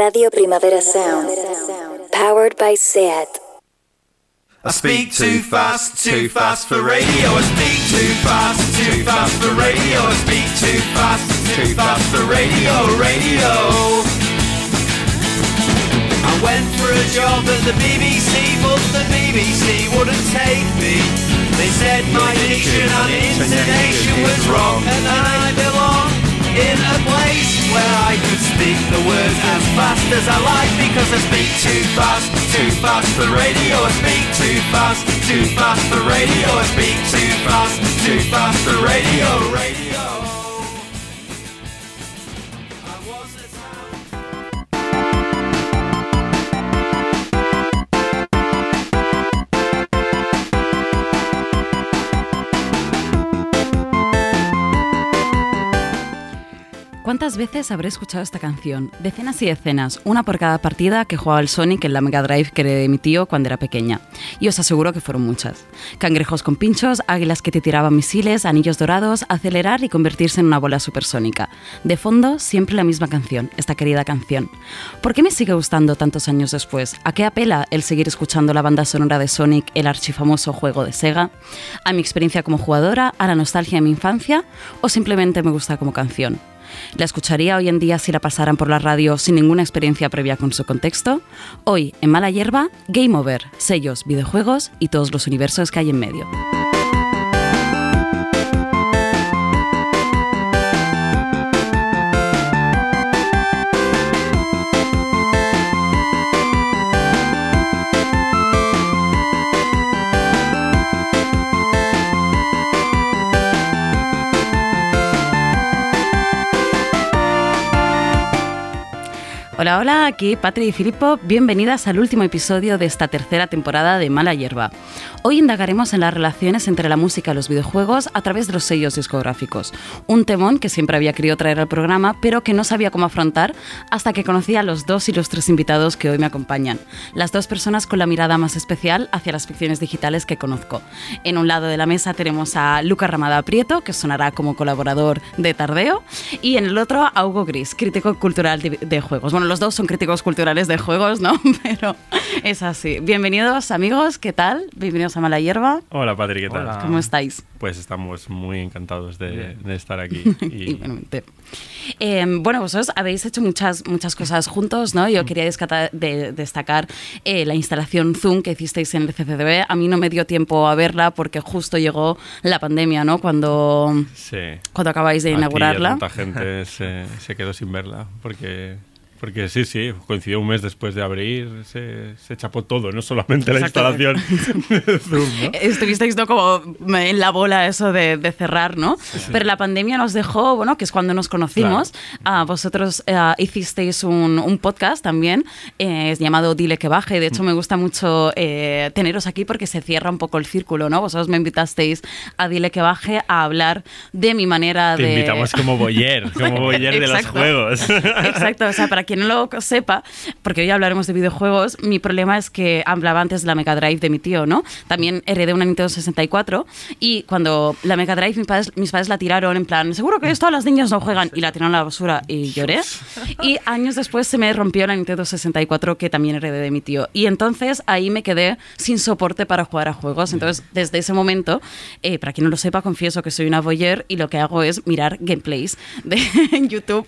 Radio Primavera Sound. Powered by SEAT. I speak too fast, too fast for radio. I speak too fast, too fast for radio. I speak too fast, too fast for radio, radio. I went for a job at the BBC, but the BBC wouldn't take me. They said my diction and intonation was wrong, and I belong in a place where I could speak the words as fast as I like because I speak too fast, too fast for radio. I speak too fast, too fast for radio. I speak too fast, too fast for radio, radio. ¿Cuántas veces habré escuchado esta canción? Decenas y decenas, una por cada partida que jugaba el Sonic en la Mega Drive que heredé de mi tío cuando era pequeña. Y os aseguro que fueron muchas. Cangrejos con pinchos, águilas que te tiraban misiles, anillos dorados, acelerar y convertirse en una bola supersónica. De fondo, siempre la misma canción, esta querida canción. ¿Por qué me sigue gustando tantos años después? ¿A qué apela el seguir escuchando la banda sonora de Sonic, el archifamoso juego de Sega? ¿A mi experiencia como jugadora? ¿A la nostalgia de mi infancia? ¿O simplemente me gusta como canción? ¿La escucharía hoy en día si la pasaran por la radio sin ninguna experiencia previa con su contexto? Hoy, en Mala Hierba, Game Over, sellos, videojuegos y todos los universos que hay en medio. Hola, hola, aquí Patri y Filippo. Bienvenidas al último episodio de esta tercera temporada de Mala Hierba. Hoy indagaremos en las relaciones entre la música y los videojuegos a través de los sellos discográficos. Un temón que siempre había querido traer al programa, pero que no sabía cómo afrontar hasta que conocí a los dos ilustres invitados que hoy me acompañan. Las dos personas con la mirada más especial hacia las ficciones digitales que conozco. En un lado de la mesa tenemos a Luca Ramada Prieto, que sonará como colaborador de Tardeo, y en el otro a Hugo Gris, crítico cultural de, juegos. Los dos son críticos culturales de juegos, ¿no? Pero es así. Bienvenidos, amigos, ¿qué tal? Bienvenidos a Mala Hierba. Hola, Patri, ¿qué tal? Hola. ¿Cómo estáis? Pues estamos muy encantados de, de estar aquí. Y, Igualmente. Eh, bueno, vosotros habéis hecho muchas, muchas cosas juntos, ¿no? Yo quería de- destacar eh, la instalación Zoom que hicisteis en el CCDB. A mí no me dio tiempo a verla porque justo llegó la pandemia, ¿no? Cuando, sí. cuando acabáis de Aquí inaugurarla. tanta gente se, se quedó sin verla porque... Porque sí, sí, coincidió un mes después de abrir, se, se chapó todo, no solamente la instalación de Zoom, ¿no? Estuvisteis ¿no? como en la bola eso de, de cerrar, ¿no? Pero la pandemia nos dejó, bueno, que es cuando nos conocimos. Ah, vosotros eh, hicisteis un, un podcast también eh, llamado Dile que baje. De hecho, me gusta mucho eh, teneros aquí porque se cierra un poco el círculo, ¿no? Vosotros me invitasteis a Dile que baje a hablar de mi manera Te de... invitamos como boyer, como boyer de los juegos. Exacto, o sea, para quien no lo sepa, porque hoy hablaremos de videojuegos, mi problema es que hablaba antes de la Mega Drive de mi tío, ¿no? También heredé una Nintendo 64 y cuando la Mega Drive mis padres, mis padres la tiraron en plan, seguro que esto las niñas no juegan y la tiraron a la basura y lloré. Y años después se me rompió la Nintendo 64 que también heredé de mi tío. Y entonces ahí me quedé sin soporte para jugar a juegos. Entonces, desde ese momento, eh, para quien no lo sepa, confieso que soy una voyeur y lo que hago es mirar gameplays de en YouTube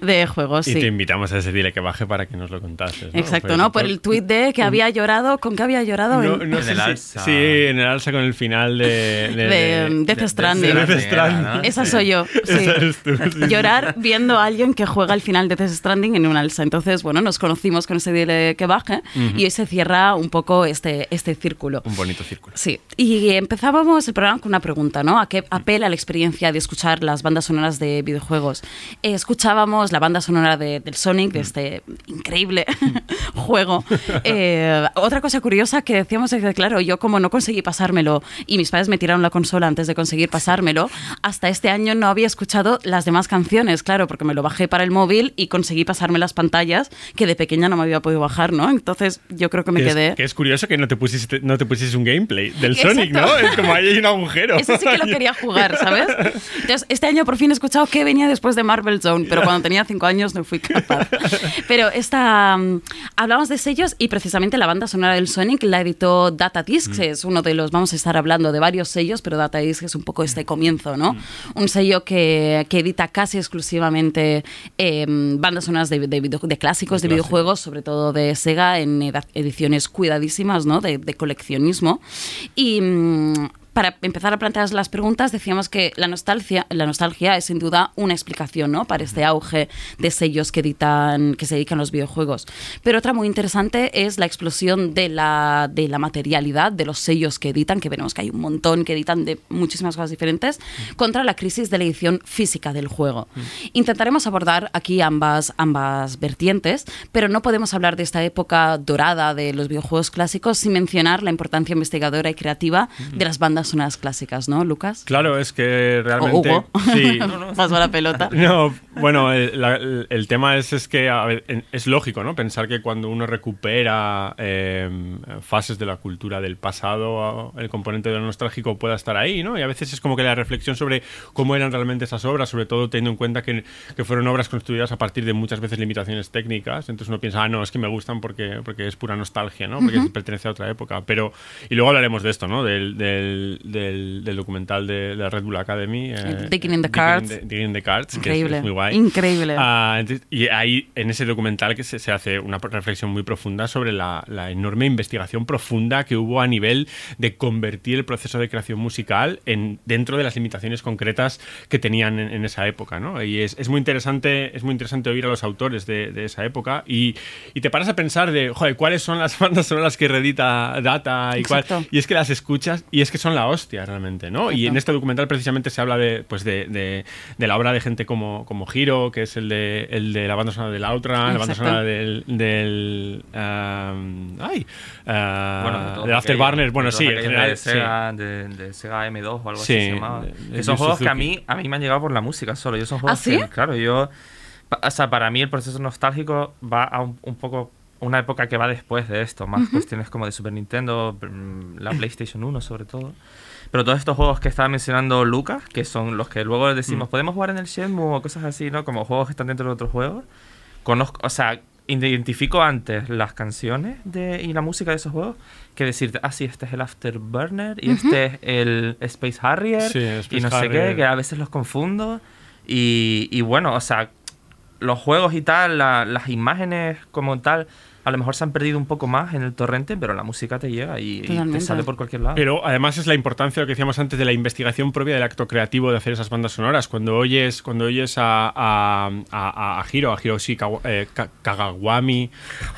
de juegos. Y sí. te invitamos a ese dile que baje para que nos lo contases. ¿no? Exacto, Pues, ¿no? Por el tuit de que había llorado, ¿con qué había llorado? No, En- no En sé el si- alza. Sí, en el alza con el final de... De, de um, Death de- Stranding. de Death Stranding. ¿no? Esa Sí. soy yo. sí. Esa eres tú, sí. Llorar viendo a alguien que juega el final de Death Stranding en un alza. Entonces, bueno, nos conocimos con ese dile que baje y hoy se cierra un poco este, este círculo. Un bonito círculo. Sí, y empezábamos el programa con una pregunta, ¿no? ¿A qué apela la experiencia de escuchar las bandas sonoras de videojuegos? Eh, escuchábamos la banda sonora de- del Sonic, de este increíble juego. Eh, otra cosa curiosa que decíamos es que, claro, yo como no conseguí pasármelo y mis padres me tiraron la consola antes de conseguir pasármelo, hasta este año no había escuchado las demás canciones, claro, porque me lo bajé para el móvil y conseguí pasarme las pantallas que de pequeña no me había podido bajar, ¿no? Entonces yo creo que me Que es, quedé... que es curioso que no te pusiste, no te pusieses un gameplay del Exacto. Sonic, ¿no? Es como ahí hay un agujero. Eso sí que lo quería jugar, ¿sabes? Entonces, este año por fin he escuchado que venía después de Marvel Zone, pero cuando tenía cinco años no fui capaz. Pero esta, mm, hablamos de sellos y precisamente la banda sonora del Sonic la editó Data Discs, es uno de los, vamos a estar hablando de varios sellos, pero Data Discs es un poco este comienzo, ¿no? Un sello que, que edita casi exclusivamente eh, bandas sonoras de, de, video- de clásicos, de, De videojuegos, sobre todo de Sega, en ediciones cuidadísimas, ¿no? De, de coleccionismo. Y... mm, para empezar a plantear las preguntas, decíamos que la nostalgia, la nostalgia es sin duda una explicación ¿no? para este auge de sellos que, editan, que se dedican a los videojuegos. Pero otra muy interesante es la explosión de la, de la materialidad de los sellos que editan, que veremos que hay un montón que editan de muchísimas cosas diferentes, contra la crisis de la edición física del juego. Intentaremos abordar aquí ambas, ambas vertientes, pero no podemos hablar de esta época dorada de los videojuegos clásicos sin mencionar la importancia investigadora y creativa de las bandas clásicas, ¿no, Lucas? Claro, es que O realmente... Hugo. Sí. Paso la pelota. No, bueno, el, la- el- el tema es, es que a ver, en- es lógico, ¿no? Pensar que cuando uno recupera eh, fases de la cultura del pasado, el componente de lo nostálgico pueda estar ahí, ¿no? Y a veces es como que la reflexión sobre cómo eran realmente esas obras, sobre todo teniendo en cuenta que, que fueron obras construidas a partir de muchas veces limitaciones técnicas. Entonces uno piensa, ah, no, es que me gustan porque, porque es pura nostalgia, ¿no? Porque pertenece a otra época. Pero, y luego hablaremos de esto, ¿no? Del, del, del- del documental de la Red Bull Academy. eh, Digging in the Cards. the- Digging in the Cards, que es- Increíble. es muy guay. Increíble. Ah, entonces- y ahí, en ese documental, que se, se hace una reflexión muy profunda sobre la, la enorme investigación profunda que hubo a nivel de convertir el proceso de creación musical en, dentro de las limitaciones concretas que tenían en, en esa época, ¿no? Y es, es muy interesante, es muy interesante oír a los autores de, de esa época y, y te paras a pensar de, joder, ¿cuáles son las bandas sonoras que reedita Data? Y, cuál- y es que las escuchas y es que son la hostia realmente, ¿no? Y en este documental precisamente se habla de, pues de, de- de la obra de gente como, como Hiro, que es el de, el de la banda sonora del Outrun, la banda sonora del... del um, ay, ah, Bueno, de Afterburner, bueno, de sí, en general, de sí. Sega, de, de Sega M2 o algo Sí, así se llamaba. de- de que son juegos que a mí, a mí me han llegado por la música solo. Yo son juegos ¿Ah, sí? que, claro, yo... O sea, para mí el proceso nostálgico va a un, un poco... Una época que va después de esto, más cuestiones como de Super Nintendo, mm, la PlayStation 1 sobre todo. Pero todos estos juegos que estaba mencionando Lucas, que son los que luego decimos, podemos jugar en el Shenmue o cosas así, ¿no? Como juegos que están dentro de otros juegos. Conozco, o sea, identifico antes las canciones de, y la música de esos juegos que decirte, ah, sí, este es el Afterburner y este es el Space Harrier Sí, Space y no sé Harrier. qué, que a veces los confundo. Y, y bueno, o sea, los juegos y tal, la- las imágenes como tal, a lo mejor se han perdido un poco más en el torrente, pero la música te llega y, y te sale por cualquier lado. Pero además es la importancia, lo que decíamos antes, de la investigación propia del acto creativo de hacer esas bandas sonoras. Cuando oyes, cuando oyes a, a, a, a Hiro, a Hiroshi Kawa- eh, Ka- Kagawami,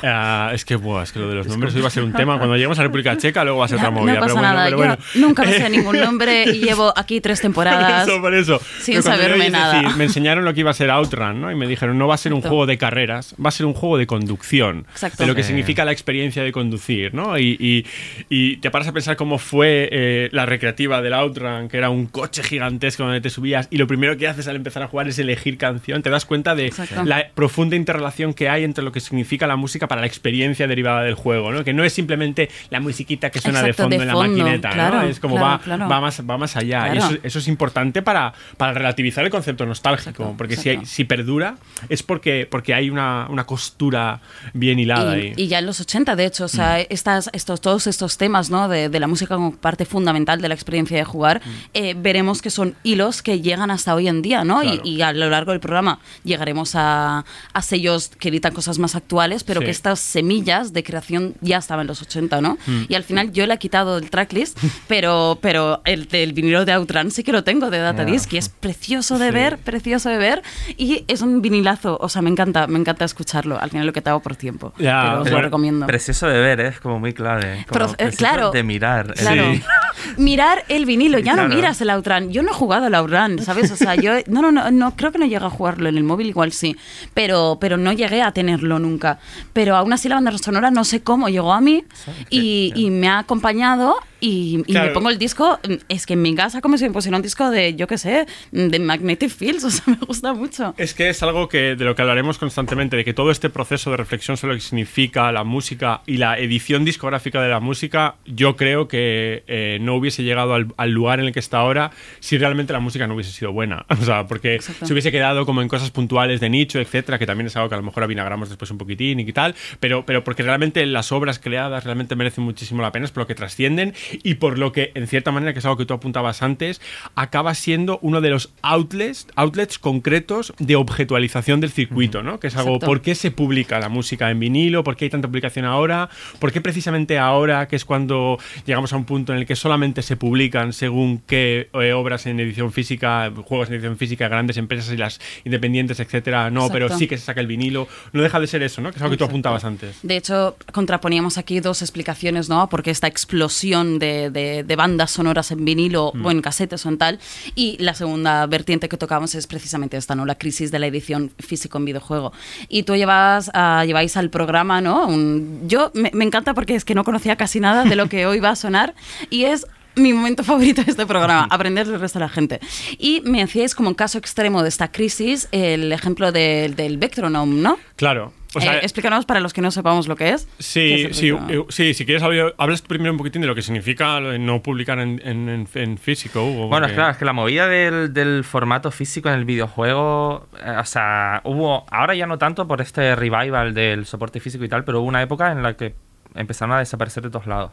eh, es que, buah, es que lo de los nombres hoy va a ser un tema. Cuando lleguemos a República Checa, luego va a ser otra No, movida. no pasa pero bueno, nada, pero yo bueno. nunca me sé ningún nombre y llevo aquí tres temporadas. Por eso, por eso. sin saberme oyes nada. decir, me enseñaron lo que iba a ser Outrun, ¿no? Y me dijeron, no va a ser un juego de carreras, va a ser un juego de conducción. Exacto. De lo que significa la experiencia de conducir, ¿no? Y, y- y te paras a pensar cómo fue eh, la recreativa del Outrun, que era un coche gigantesco donde te subías y lo primero que haces al empezar a jugar es elegir canción. Te das cuenta de Exacto. la profunda interrelación que hay entre lo que significa la música para la experiencia derivada del juego, ¿no? Que no es simplemente la musiquita que suena Exacto, de fondo de en la fondo, maquineta, claro, ¿no? Es como claro, va, claro. va, más, va más allá. Y eso, eso es importante para, para relativizar el concepto nostálgico, porque si, hay- si perdura es porque, porque hay una, una costura bien hilada Y, ahí. y ya en los 80, de hecho, o sea, Mm. estas, estos, todos estos temas ¿no? de, de la música como parte fundamental de la experiencia de jugar, Mm. eh, veremos que son hilos que llegan hasta hoy en día, ¿no? Y- Claro. Y, a lo largo del programa llegaremos a, a sellos que editan cosas más actuales, pero Sí. que estas semillas de creación ya estaban en los 80, ¿no? Mm. Y al final yo le he quitado el tracklist, pero, pero el del vinilo de Outrun sí que lo tengo de Datadisc y es precioso de Sí. ver, precioso de ver y es un vinilazo, o sea, me encanta, me encanta escucharlo. Al final lo que te hago por tiempo. Ya, pero os lo recomiendo. Precioso de ver, ¿eh? es como muy clave. Como Pero, eh, claro. De mirar. Claro. Sí. Mirar el vinilo, ya no Claro. miras el Outrun. Yo no he jugado al Outrun, ¿sabes? O sea, yo no, no, no, no creo que no llegué a jugarlo en el móvil, igual sí, pero, pero no llegué a tenerlo nunca. Pero aún así la banda sonora no sé cómo llegó a mí y, y me ha acompañado y, y Claro. me pongo el disco, es que en mi casa como si me pusiera un disco de, yo qué sé, de Magnetic Fields, o sea, me gusta mucho. Es que es algo que de lo que hablaremos constantemente, de que todo este proceso de reflexión sobre lo que significa la música y la edición discográfica de la música, yo creo que eh, no hubiese llegado al, al lugar en el que está ahora si realmente la música no hubiese sido buena. O sea, porque Exacto. se hubiese quedado como en cosas puntuales de nicho, etcétera, que también es algo que a lo mejor avinagramos después un poquitín y tal, pero, pero porque realmente las obras creadas realmente merecen muchísimo la pena, es por lo que trascienden y por lo que, en cierta manera, que es algo que tú apuntabas antes, acaba siendo uno de los outlets, outlets concretos de objetualización del circuito, ¿no? Que es algo, Exacto. ¿por qué se publica la música en vinilo? ¿Por qué hay tanta publicación ahora? ¿Por qué precisamente ahora, que es cuando llegamos a un punto en el que solamente se publican según qué eh, obras en edición física, juegos en edición física, grandes empresas y las independientes, etcétera? No, pero sí que se saca el vinilo. No deja de ser eso, ¿no? Que es algo que tú apuntabas antes. De hecho, contraponíamos aquí dos explicaciones, ¿no? Porque esta explosión de, de- de bandas sonoras en vinilo Mm. o en casetes o en tal. Y la segunda vertiente que tocamos es precisamente esta, ¿no? La crisis de la edición físico en videojuego. Y tú llevas, ah, lleváis al programa, ¿no? Un- yo me, me encanta porque es que no conocía casi nada de lo que hoy va a sonar y es mi momento favorito de este programa, aprender del resto de la gente. Y me hacíais como un caso extremo de esta crisis el ejemplo del- del Vectronome, ¿no? Claro. O sea, Eh, explícanos para los que no sepamos lo que es. ¿Qué Sí, es sí, eh, sí, si quieres hablas primero un poquitín de lo que significa no publicar en, en- en- en físico. Hugo, Bueno, porque- claro, es que la movida del, del formato físico en el videojuego, eh, o sea, hubo, ahora ya no tanto por este revival del soporte físico y tal, pero hubo una época en la que empezaron a desaparecer de todos lados.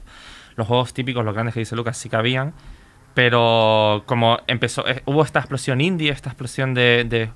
Los juegos típicos, los grandes que dice Lucas, sí que habían, pero como empezó, eh, hubo esta explosión indie, esta explosión de, de,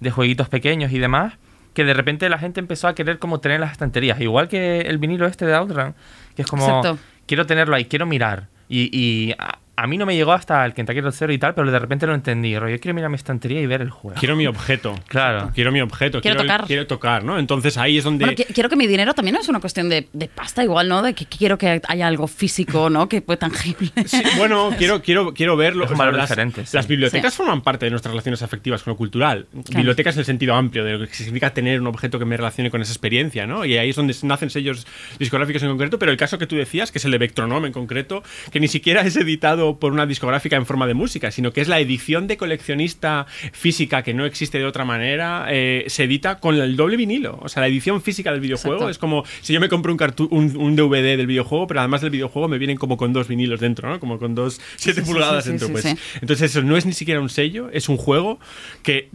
de jueguitos pequeños y demás, que de repente la gente empezó a querer como tener las estanterías, igual que el vinilo este de Outrun, que es como, Exacto. quiero tenerlo ahí, quiero mirar. Y, y a, mí no me llegó hasta el Kentucky Road Zero y tal, pero de repente lo entendí. Yo quiero mirar mi estantería y ver el juego. Quiero mi objeto. Claro. Quiero mi objeto. Quiero tocar. Quiero tocar, ¿no? Entonces ahí es donde. Bueno, quiero que mi dinero también es una cuestión de, de pasta igual, ¿no? De que quiero que haya algo físico, ¿no? Que fue tangible. Sí, bueno, quiero, quiero, quiero verlo. Es un O sea, valor las, diferente, sí. las bibliotecas Sí. forman parte de nuestras relaciones afectivas con lo cultural. Bibliotecas en el sentido amplio de lo que significa tener un objeto que me relacione con esa experiencia, ¿no? Y ahí es donde nacen sellos discográficos en concreto, pero el caso que tú decías, que es el de Vectronome en concreto, que ni siquiera es editado por una discográfica en forma de música, sino que es la edición de coleccionista física que no existe de otra manera, eh, se edita con el doble vinilo. O sea, la edición física del videojuego Exacto. es como si yo me compro un, cartu- un, un DVD del videojuego, pero además del videojuego me vienen como con dos vinilos dentro, ¿no? Como con dos 7 sí, sí, pulgadas sí, dentro. pues. Entonces eso no es ni siquiera un sello, es un juego que-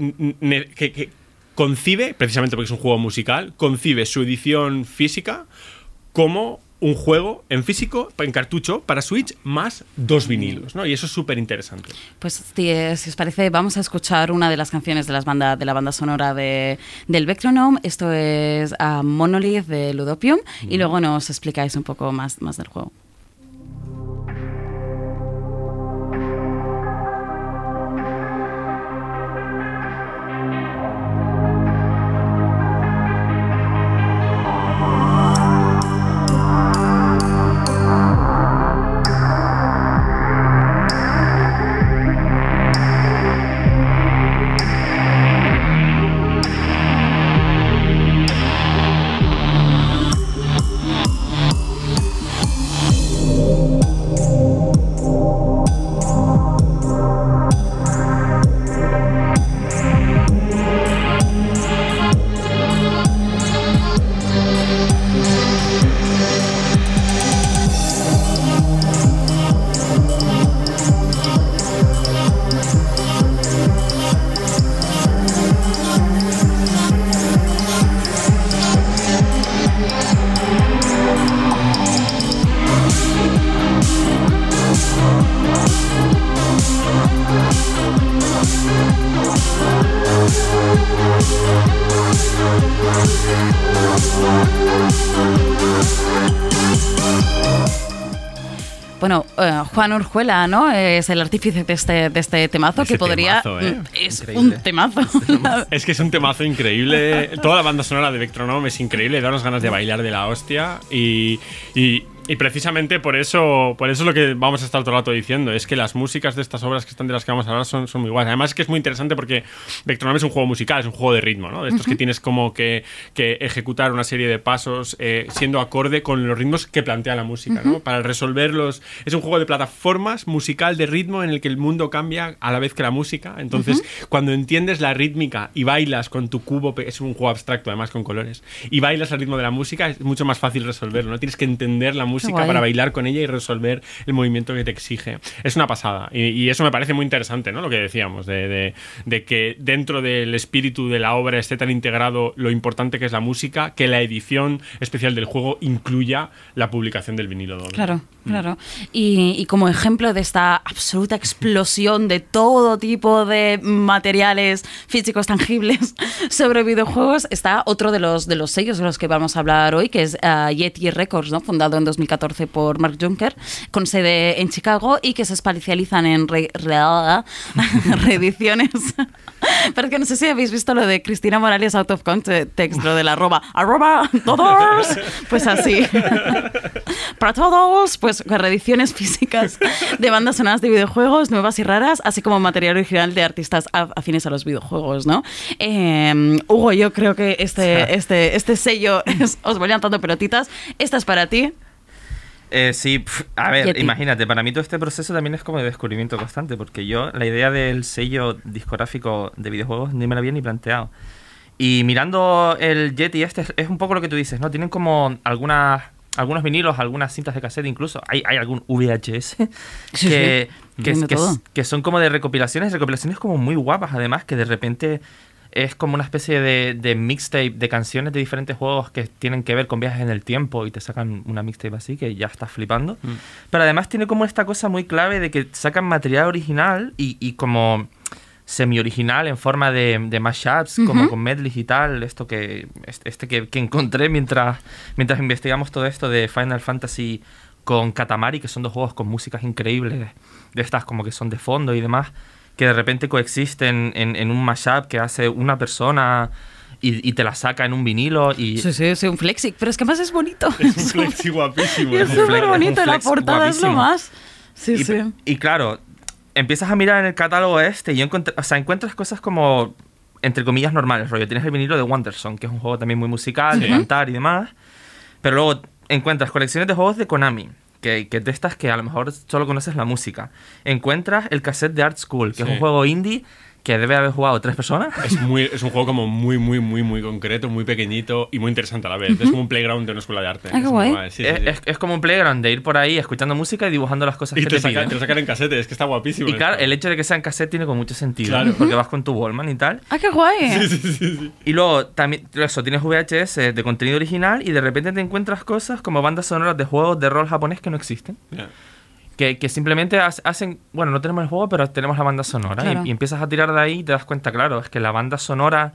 que concibe, precisamente porque es un juego musical, concibe su edición física como un juego en físico, en cartucho, para Switch, más dos vinilos, ¿no? Y eso es súper interesante. Pues si, si os parece, vamos a escuchar una de las canciones de, las banda, de la banda sonora de, del Vectronome. Esto es ah, Monolith de Ludopium. Y luego nos explicáis un poco más, más del juego. Juan Urjuela, ¿no? Es el artífice de este, de este temazo Ese que podría. temazo, ¿eh? Mm, Es Increíble. un temazo. Es que es un temazo increíble. Toda la banda sonora de Vectronome es increíble, da unas ganas de bailar de la hostia. Y, y- y precisamente por eso, por eso es lo que vamos a estar todo el rato diciendo. Es que las músicas de estas obras que están de las que vamos a hablar son, son muy guays. Además es que es muy interesante porque Vectronome es un juego musical, es un juego de ritmo, ¿no? De estos que tienes como que, que ejecutar una serie de pasos eh, siendo acorde con los ritmos que plantea la música, ¿no? Para resolverlos. Es un juego de plataformas musical de ritmo en el que el mundo cambia a la vez que la música. Entonces, cuando entiendes la rítmica y bailas con tu cubo, es un juego abstracto además con colores, y bailas al ritmo de la música, es mucho más fácil resolverlo, ¿no? Tienes que entender la música para bailar con ella y resolver el movimiento que te exige. Es una pasada. Y, y eso me parece muy interesante, ¿no? Lo que decíamos, de, de- de que dentro del espíritu de la obra esté tan integrado lo importante que es la música, que la edición especial del juego incluya la publicación del vinilo doble. Claro, claro. Y, y como ejemplo de esta absoluta explosión de todo tipo de materiales físicos tangibles sobre videojuegos está otro de los, de los sellos de los que vamos a hablar hoy, que es ah, Yeti Records, ¿no? fundado en 2014 por Mark Juncker, con sede en Chicago y que se especializan en re- re- reediciones. Pero es que no sé si habéis visto lo de Cristina Morales out of context, lo de la arroba, arroba todos, pues así. Para todos, pues reediciones físicas de bandas sonoras de videojuegos nuevas y raras, así como material original de artistas af- afines a los videojuegos, ¿no? Eh, Hugo, yo creo que este, este, este sello, es- os voy levantando pelotitas, esta es para ti. Eh, sí, pf, a ver, imagínate, para mí todo este proceso también es como de descubrimiento constante, porque yo la idea del sello discográfico de videojuegos ni me la había ni planteado. Y mirando el Yeti este, es- un poco lo que tú dices, ¿no? Tienen como algunas, algunos vinilos, algunas cintas de cassette incluso, hay, hay algún VHS que, sí. que, que- que son como de recopilaciones, recopilaciones como muy guapas además, que de repente es como una especie de, de mixtape de canciones de diferentes juegos que tienen que ver con viajes en el tiempo y te sacan una mixtape así que ya estás flipando. Pero además tiene como esta cosa muy clave de que sacan material original y, y como semi-original en forma de, de mashups, como con medleys y tal, esto que este este que, que encontré mientras, mientras investigamos todo esto de Final Fantasy con Katamari, que son dos juegos con músicas increíbles, de estas como que son de fondo y demás, que de repente coexisten en, en un mashup que hace una persona y, y te la saca en un vinilo y... Sí, sí, sí, un flexic, pero es que más es bonito. Es un flexi guapísimo. Es súper es bonito, la portada es lo guapísimo. más. Sí, y, sí. y claro, empiezas a mirar en el catálogo este y yo o sea, encuentras cosas como, entre comillas, normales, rollo. Tienes el vinilo de Wonderson, que es un juego también muy musical, de Sí. cantar y demás. Pero luego encuentras colecciones de juegos de Konami, que, que de estas que a lo mejor solo conoces la música. Encuentras el cassette de Art School, que es un juego indie que debe haber jugado tres personas. Es, muy, es un juego como muy, muy, muy, muy concreto, muy pequeñito y muy interesante a la vez. Es como un playground de una escuela de arte. Ah, Es guay. Sí, sí, es, sí. es- es como un playground de ir por ahí escuchando música y dibujando las cosas y que te, te, saca- piden. te lo sacan en casete, es que está guapísimo. Y claro, esto. el hecho de que sea en cassette tiene como mucho sentido, Claro. porque vas con tu Wallman y tal. Ah, qué guay. Y luego también eso, tienes VHS de contenido original y de repente te encuentras cosas como bandas sonoras de juegos de rol japonés que no existen. Ya. Que, que simplemente ha- hacen, bueno, no tenemos el juego, pero tenemos la banda sonora. Claro. Y, y empiezas a tirar de ahí y te das cuenta, claro, es que la banda sonora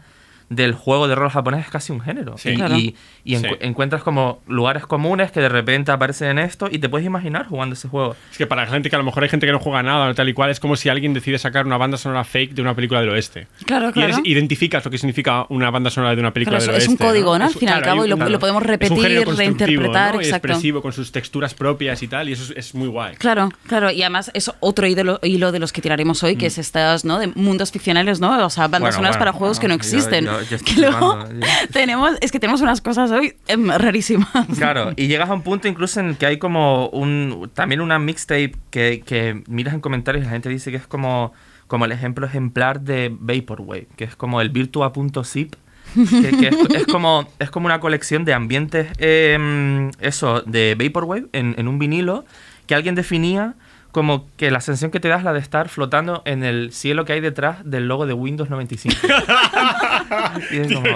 del juego de rol japonés es casi un género. Sí. Y, Claro. y- y encu- Sí. encuentras como lugares comunes que de repente aparecen en esto y te puedes imaginar jugando ese juego. Es que para la gente que a lo mejor hay gente que no juega nada o tal y cual, es como si alguien decide sacar una banda sonora fake de una película del oeste. Claro, Y claro. eres- identificas lo que significa una banda sonora de una película Claro, del es oeste. un código, ¿no? Al Es- fin y al cabo, y lo- lo podemos es repetir, reinterpretar, ¿no? Y exacto. expresivo, con sus texturas propias y tal, y eso es, es muy guay. Claro, claro, y además es otro hilo, hilo de los que tiraremos hoy, que es estas, ¿no? De mundos ficcionales, ¿no? O sea, bandas Mm. Bueno, sonoras bueno, para juegos que no existen. yo- yo estoy que luego tenemos, es que tenemos unas cosas em, rarísimas. Claro, y llegas a un punto incluso en el que hay como un también una mixtape que, que miras en comentarios y la gente dice que es como, como el ejemplo ejemplar de Vaporwave, que es como el virtua.zip. Que, es, como, es como una colección de ambientes, eh, eso, de Vaporwave en un vinilo, que alguien definía como que la sensación que te da es la de estar flotando en el cielo que hay detrás del logo de Windows 95. y es como,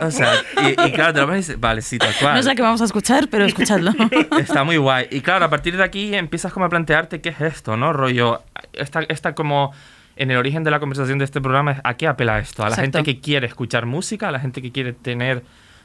o sea, y, y claro, te lo ves y dices, vale, sí, tal cual. No sé qué vamos a escuchar, pero escuchadlo. Está muy guay. Y claro, a partir de aquí empiezas como a plantearte qué es esto, ¿no? Rollo, esta, esta como en el origen de la conversación de este programa es a qué apela esto. A la Exacto. gente que quiere escuchar música, a la gente que quiere tener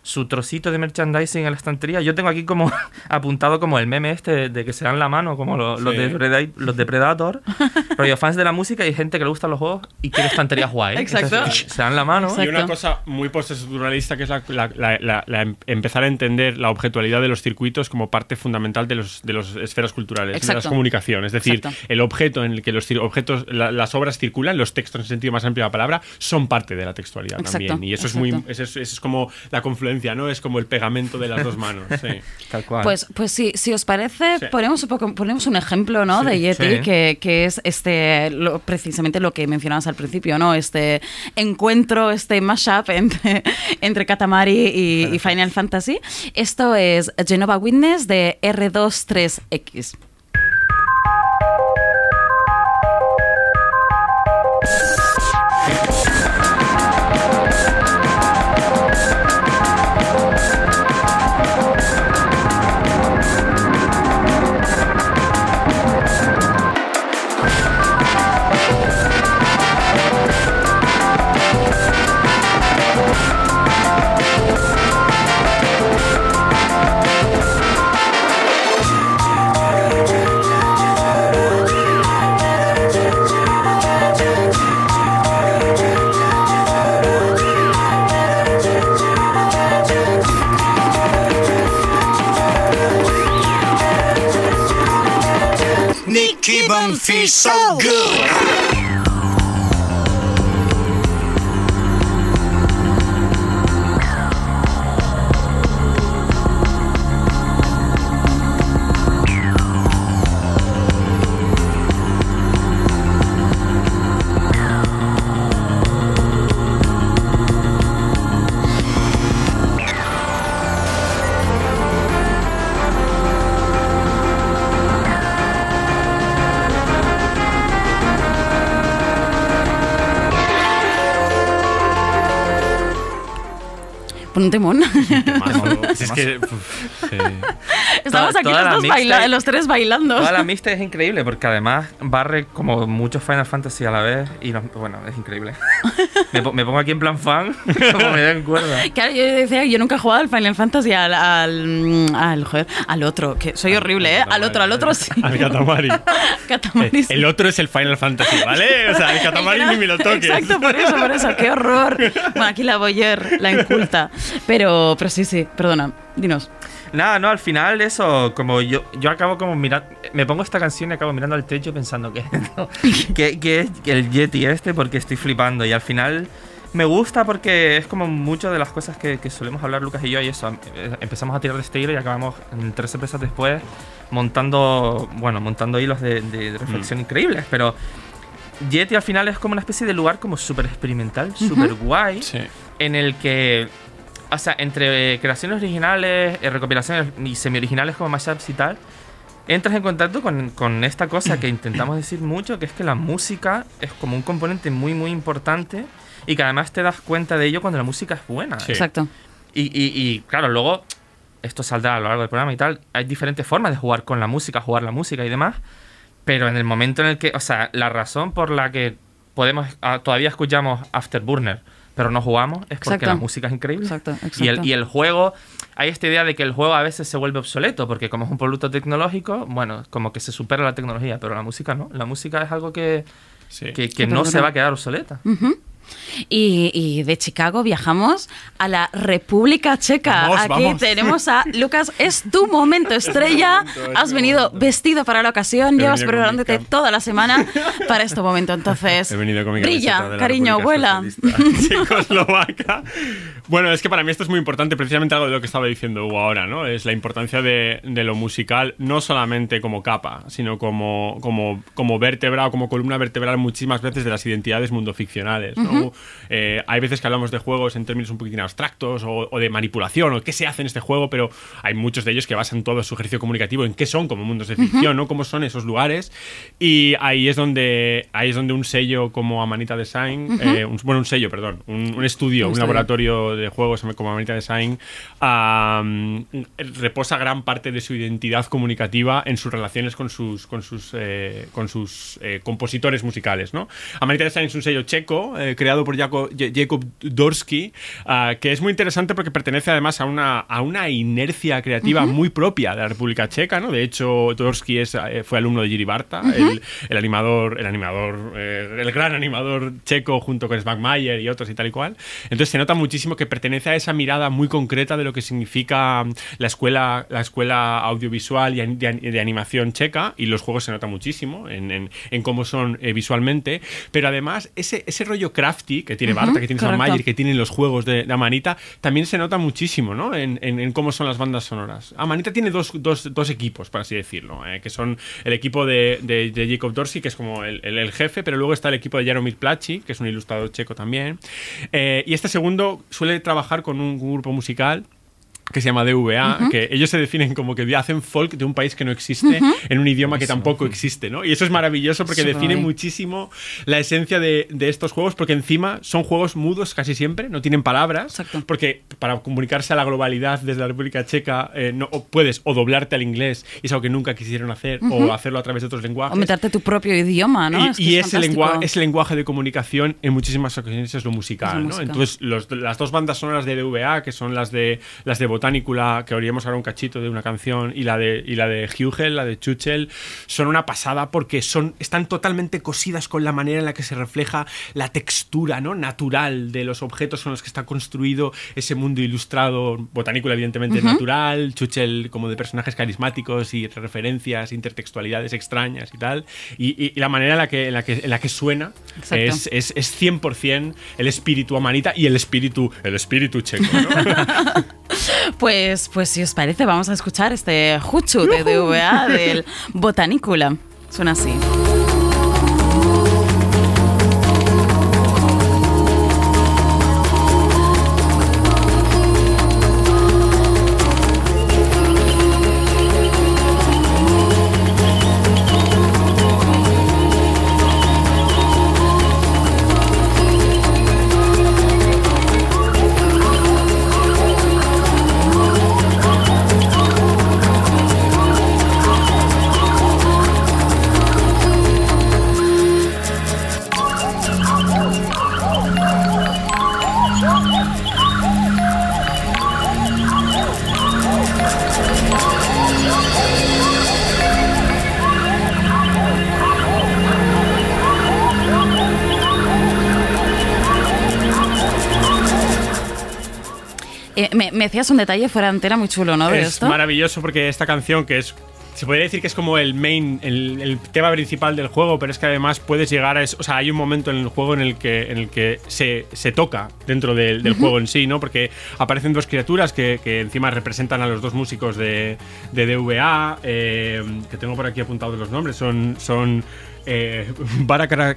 su trocito de merchandising en la estantería. Yo tengo aquí como apuntado como el meme este de, de que se dan la mano, como lo- los, Sí. de Preda- los de Predator. Rollo, fans de la música y gente que le gustan los juegos y quiere estanterías guay. Exacto. Entonces, se dan la mano. Exacto. Y una cosa muy postestructuralista que es la, la- la- la- la em- empezar a entender la objetualidad de los circuitos como parte fundamental de los de las esferas culturales, de Exacto. las comunicaciones. Es decir, Exacto. el objeto en el que los objetos, la- las obras circulan, los textos en el sentido más amplio de la palabra, son parte de la textualidad Exacto, también. Y eso es muy, eso es, eso es como la confluencia Es como el pegamento de las dos manos. Sí. Tal cual. Pues, pues sí, si os parece, Sí. ponemos, un poco, ponemos un ejemplo ¿no? de Yeti, sí. que, que es este lo- precisamente lo que mencionabas al principio, ¿no? Este encuentro, este mashup entre, entre Katamari y, y Final Fantasy. Esto es Genova Witness de R23X. Nicky Pon un temón. Temazo. Si es que. uf, sí. Estamos Toda- aquí toda los, dos baila- los tres bailando. Toda la mixta es increíble porque además barre como muchos Final Fantasy a la vez y no- bueno, es increíble. me, me pongo aquí en plan fan como me den cuerda. Claro, yo decía, yo nunca he jugado al Final Fantasy al, al, al, joder, al otro, que soy horrible, ¿eh? Al otro, al otro sí. Al Katamari. Katamari Eh, sí. El otro es el Final Fantasy, ¿vale? O sea, el Katamari ni me lo toques. Exacto, por eso, por eso, qué horror. Bueno, aquí la Boyer, la inculta. Pero, pero sí, sí, perdona, dinos. Nada, no, al final eso, como yo, yo acabo como mirando, me pongo esta canción y acabo mirando al techo pensando que, que, que es el Yeti este porque estoy flipando. Y al final me gusta porque es como muchas de las cosas que, que solemos hablar Lucas y yo y eso, eh, empezamos a tirar de este hilo y acabamos en tres empresas después montando, bueno, montando hilos de, de- reflexión increíbles, pero Yeti al final es como una especie de lugar como súper experimental, súper guay Sí. en el que, o sea, entre creaciones originales, eh, recopilaciones y semi-originales como mashups y tal, entras en contacto con, con esta cosa que intentamos decir mucho, que es que la música es como un componente muy, muy importante y que además te das cuenta de ello cuando la música es buena. Sí. Exacto. Y, y- y, claro, luego, esto saldrá a lo largo del programa y tal, hay diferentes formas de jugar con la música, jugar la música y demás, pero en el momento en el que, o sea, la razón por la que podemos, ah, todavía escuchamos Afterburner, pero no jugamos, es porque Exacto. la música es increíble. Exacto, Y el, exacto. y el juego, hay esta idea de que el juego a veces se vuelve obsoleto, porque como es un producto tecnológico, bueno, como que se supera la tecnología, pero la música no. La música es algo que, Sí. que, que no se va a quedar obsoleta. Y, y de Chicago viajamos a la República Checa. Vamos, Aquí vamos. tenemos a Lucas, es tu momento estrella. momento, Has venido momento. vestido para la ocasión, He llevas mi preparándote toda la semana para este momento. Entonces, He venido con mi brilla, cariño. Socialista Checoslovaca. Bueno, es que para mí esto es muy importante, precisamente algo de lo que estaba diciendo Hugo ahora, ¿no? Es la importancia de, de lo musical, no solamente como capa, sino como, como, como vértebra o como columna vertebral muchísimas veces de las identidades mundoficcionales, ¿no? Eh, hay veces que hablamos de juegos en términos un poquitín abstractos o, o de manipulación o qué se hace en este juego, pero hay muchos de ellos que basan todo su ejercicio comunicativo en qué son como mundos de ficción, ¿no? Cómo son esos lugares. Y ahí es donde, ahí es donde un sello como Amanita Design, eh, un- bueno, un sello, perdón, un, un estudio, Un laboratorio de juegos como Amanita Design, am, reposa gran parte de su identidad comunicativa en sus relaciones con sus, con sus, eh, con sus eh, compositores musicales, ¿no? Amanita Design es un sello checo, eh, creado por Jacob Dorsky, ah, que es muy interesante porque pertenece además a una, a una inercia creativa muy propia de la República Checa, ¿no? De hecho, Dorsky es, eh, fue alumno de Jiri Barta, el, el animador, el animador, eh, el gran animador checo junto con Mayer y otros y tal y cual. Entonces se nota muchísimo que pertenece a esa mirada muy concreta de lo que significa mm, la escuela, la escuela audiovisual y de, an- de animación checa y los juegos se nota muchísimo en, en- en cómo son eh, visualmente, pero además ese, ese rollo crowd crafty que tiene Ujú, Barta, que tiene Sam correcto. Mayer, que tienen los juegos de, de Amanita, también se nota muchísimo ¿no? en, en- en cómo son las bandas sonoras. Amanita tiene dos, dos- dos equipos, por así decirlo, eh, que son el equipo de, de- de Jacob Dorsey, que es como el, el- el jefe, pero luego está el equipo de Jaromir Placi, que es un ilustrador checo también. Eh, y este segundo suele trabajar con un grupo musical que se llama DVA, que ellos se definen como que hacen folk de un país que no existe en un idioma que tampoco existe, ¿no? Y eso es maravilloso porque Súper define guay. muchísimo la esencia de, de estos juegos, porque encima son juegos mudos casi siempre, no tienen palabras, Exacto. porque para comunicarse a la globalidad desde la República Checa eh, no, o puedes o doblarte al inglés, y es algo que nunca quisieron hacer, o hacerlo a través de otros lenguajes. O meterte tu propio idioma, ¿no? Y, Es que y es ese, lenguaje, ese lenguaje de comunicación en muchísimas ocasiones es lo musical. Es ¿no? música. Entonces, los- las dos bandas sonoras de DVA, que son las de las de Botánicula, que oiríamos ahora un cachito de una canción, y la de, y la de Hugel, la de Chuchel, son una pasada porque son, están totalmente cosidas con la manera en la que se refleja la textura ¿no? natural de los objetos con los que está construido ese mundo ilustrado. Botánicula, evidentemente, natural, Chuchel como de personajes carismáticos y referencias, intertextualidades extrañas y tal. Y, y- y la manera en la que, en la que, en la que suena. Es, es, es 100% el espíritu amanita y el espíritu, el espíritu checo. ¿no? Pues, pues si os parece, vamos a escuchar este Juchu de DVA del Botanicula. Suena así. Me, decías un detalle fuera de antena muy chulo, ¿no? De es esto. maravilloso porque esta canción que es se podría decir que es como el main, el, el tema principal del juego, pero es que además puedes llegar a eso. O sea, hay un momento en el juego en el que, en el que se, se toca dentro del, del juego en sí, ¿no? Porque aparecen dos criaturas que, que encima representan a los dos músicos de, de DVA, eh, que tengo por aquí apuntados los nombres. Son. son eh, Barakra-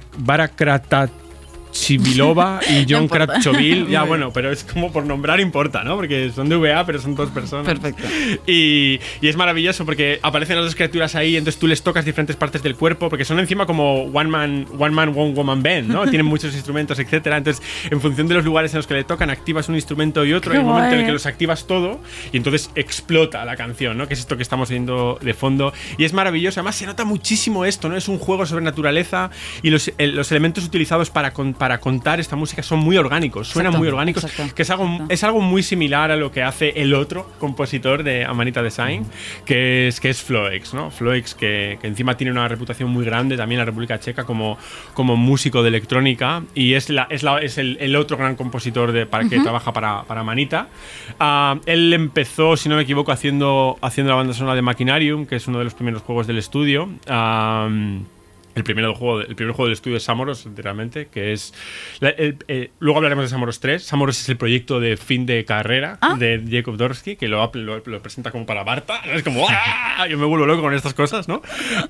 Chivilova y John. Kratchovil. Ya, bueno, pero es como por nombrar importa, ¿no? Porque son de VA, pero son dos personas. Perfecto. Y, y es maravilloso porque aparecen las dos criaturas ahí, entonces tú les tocas diferentes partes del cuerpo, porque son encima como One Man, one, man, one Woman Band, ¿no? Tienen muchos instrumentos, etcétera. Entonces, en función de los lugares en los que le tocan, activas un instrumento y otro. Qué Hay un momento en el que los activas todo y entonces explota la canción, ¿no? Que es esto que estamos viendo de fondo. Y es maravilloso. Además, se nota muchísimo esto, ¿no? Es un juego sobre naturaleza y los, el- los elementos utilizados para, con- para contar esta música son muy orgánicos, suenan Exacto, muy orgánicos, exacto, que es algo, exacto. es algo muy similar a lo que hace el otro compositor de Amanita Design, que es, que es Floex, ¿no? Floex, que, que encima tiene una reputación muy grande también en la República Checa como, como músico de electrónica y es, la, es, la- es el, el otro gran compositor de, para, que trabaja para, para Amanita. Ah, él empezó, si no me equivoco, haciendo, haciendo la banda sonora de Machinarium, que es uno de los primeros juegos del estudio. Ah, el primer juego, el primer juego del estudio es Samoros, literalmente, que es... la- el- eh, luego hablaremos de Samoros 3. Samoros es el proyecto de fin de carrera Ah. de Jacob Dorsky, que lo, lo- lo presenta como para Barta. Es como... ¡ah! Yo me vuelvo loco con estas cosas, ¿no?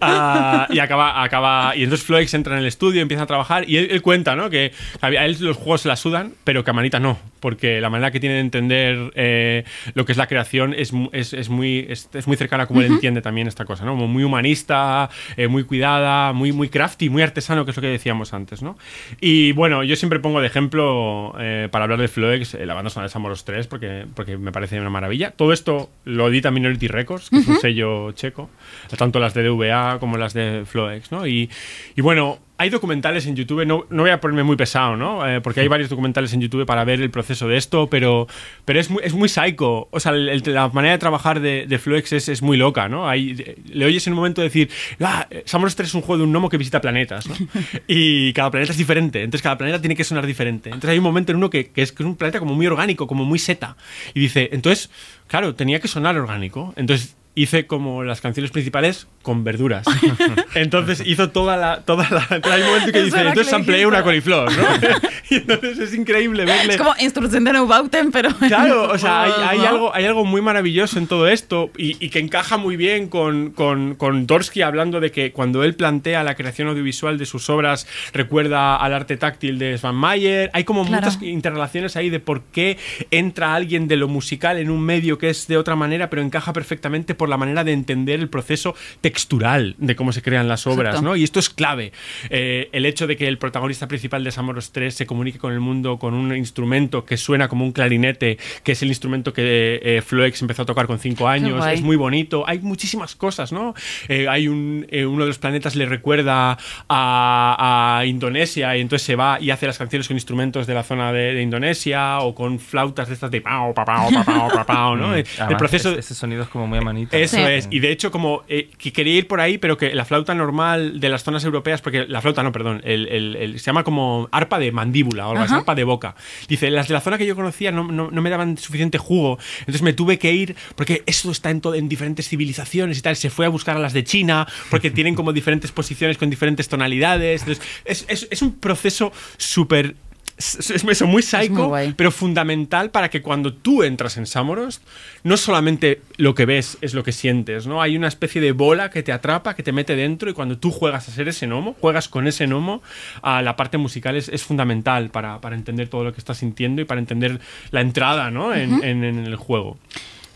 Ah, y acaba, acaba... Y entonces Floex entra en el estudio, empieza a trabajar y él, él cuenta, ¿no? Que a él los juegos se la sudan, pero que a Manita no. Porque la manera que tiene de entender eh, lo que es la creación es, es, es muy, es, es muy cercana a cómo él entiende también esta cosa, ¿no? Como muy humanista, eh, muy cuidada, muy, muy crafty, muy artesano, que es lo que decíamos antes, ¿no? Y bueno, yo siempre pongo de ejemplo, eh, para hablar de Floex, eh, la banda sonora de Samoros 3, porque, porque me parece una maravilla. Todo esto lo edita Minority Records, que es un sello checo, tanto las de DVA como las de Floex, ¿no? Y, y bueno, hay documentales en YouTube, no, no voy a ponerme muy pesado, ¿no? Eh, porque hay varios documentales en YouTube para ver el proceso de esto, pero, pero es, muy, es muy psycho. O sea, el- el- la manera de trabajar de, de Floex es, es muy loca, ¿no? Hay, le oyes en un momento decir, ah, Samurai 3 es un juego de un gnomo que visita planetas, ¿no? Y cada planeta es diferente, entonces cada planeta tiene que sonar diferente. Entonces hay un momento en uno que, que es, que es un planeta como muy orgánico, como muy seta. Y dice, entonces, claro, tenía que sonar orgánico. Entonces hice como las canciones principales con verduras. entonces hizo toda la. Toda la hay un momento que dice, entonces dijiste. una coliflor, ¿no? y entonces es increíble verle. Es como instrucción de Neubauten, pero. Claro, o sea, hay, hay algo, hay algo muy maravilloso en todo esto y, y que encaja muy bien con, con, con Dorsky hablando de que cuando él plantea la creación audiovisual de sus obras recuerda al arte táctil de Svan Mayer. Hay como Claro. muchas interrelaciones ahí de por qué entra alguien de lo musical en un medio que es de otra manera, pero encaja perfectamente por la manera de entender el proceso textural de cómo se crean las obras, Exacto. ¿no? Y esto es clave. Eh, el hecho de que el protagonista principal de Samoros 3 se comunique con el mundo con un instrumento que suena como un clarinete, que es el instrumento que eh, Floex empezó a tocar con 5 años, es muy bonito. Hay muchísimas cosas, ¿no? Eh, hay un, eh, uno de los planetas le recuerda a, a Indonesia y entonces se va y hace las canciones con instrumentos de la zona de, de Indonesia o con flautas de estas de pao, pa, pao, pa, pao, pa, pao, ¿no? El- el Además, proceso... ese, ese sonido es como muy a Eso Sí. es, y de hecho como eh, que quería ir por ahí, pero que la flauta normal de las zonas europeas, porque la flauta no, perdón, el, el- el- se llama como arpa de mandíbula o algo así, arpa de boca. Dice, las de la zona que yo conocía no, no- no me daban suficiente jugo, entonces me tuve que ir, porque eso está en, todo, en diferentes civilizaciones y tal, se fue a buscar a las de China, porque tienen como diferentes posiciones con diferentes tonalidades, entonces es, es- es un proceso súper... Es, es eso, muy psycho, pero fundamental para que cuando tú entras en Samoros, no solamente lo que ves es lo que sientes, ¿no? Hay una especie de bola que te atrapa, que te mete dentro y cuando tú juegas a ser ese gnomo, juegas con ese gnomo, ah, la parte musical es, es fundamental para, para entender todo lo que estás sintiendo y para entender la entrada, ¿no? En, en- en el juego.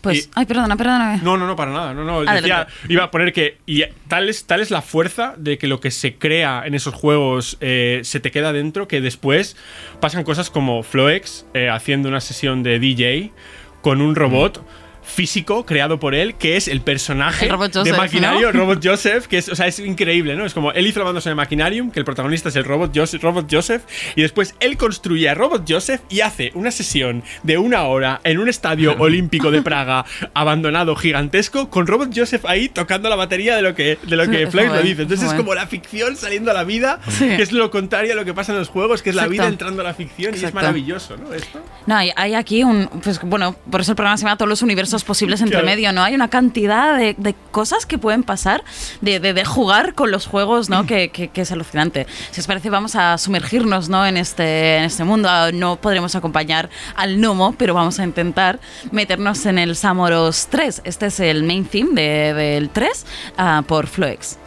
Pues. Y- Ay, perdona, perdóname. no, no, no, para nada. No, no. Decía, iba a poner que y tal es, tal es la fuerza de que lo que se crea en esos juegos eh, se te queda dentro que después pasan cosas como Floex eh, haciendo una sesión de DJ con un robot. Físico creado por él, que es el personaje El de Maquinario, ¿no? Robot Joseph, que es, o sea, es increíble, ¿no? Es como él hizo la banda sonora de Machinarium, que el protagonista es el Robot Joseph, Robot Joseph, y después él construye a Robot Joseph y hace una sesión de una hora en un estadio olímpico de Praga abandonado gigantesco con Robot Joseph ahí tocando la batería de lo que, de lo que lo dice. Entonces es como la ficción saliendo a la vida, Sí. que es lo contrario a lo que pasa en los juegos, que es la vida entrando a la ficción y es maravilloso, ¿no? Esto. No, hay, hay aquí un. Pues bueno, por eso el programa se llama Todos los universos posibles entre Claro. medio, ¿no? Hay una cantidad de, de cosas que pueden pasar de, de- de jugar con los juegos, ¿no? Que, que- que es alucinante. Si os parece, vamos a sumergirnos, ¿no? En este, en este mundo. Ah, No podremos acompañar al gnomo, pero vamos a intentar meternos en el Samoros 3. Este es el main theme de- del 3 ah, por Floex.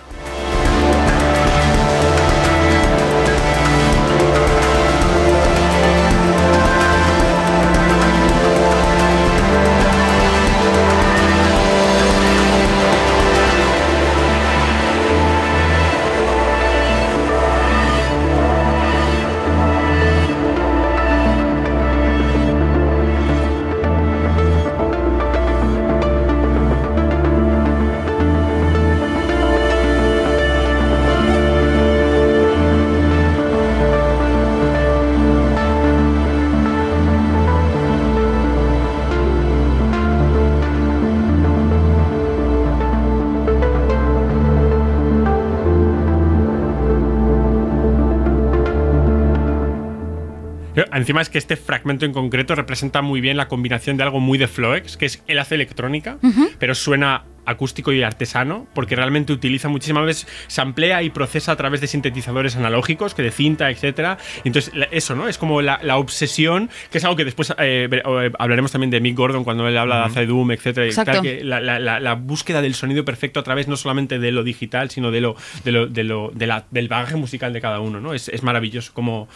Encima es que este fragmento en concreto representa muy bien la combinación de algo muy de Floex, que es él hace electrónica, pero suena acústico y artesano, porque realmente utiliza muchísimas veces, se amplía y procesa a través de sintetizadores analógicos, que de cinta, etcétera. Entonces, eso, ¿no? Es como la, la obsesión, que es algo que después eh, eh, hablaremos también de Mick Gordon cuando él habla de Aza Doom, etcétera. y Exacto. tal, que la, la- la- la búsqueda del sonido perfecto a través no solamente de lo digital, sino de lo, de lo, de lo- de la- del bagaje musical de cada uno, ¿no? Es, es maravilloso como.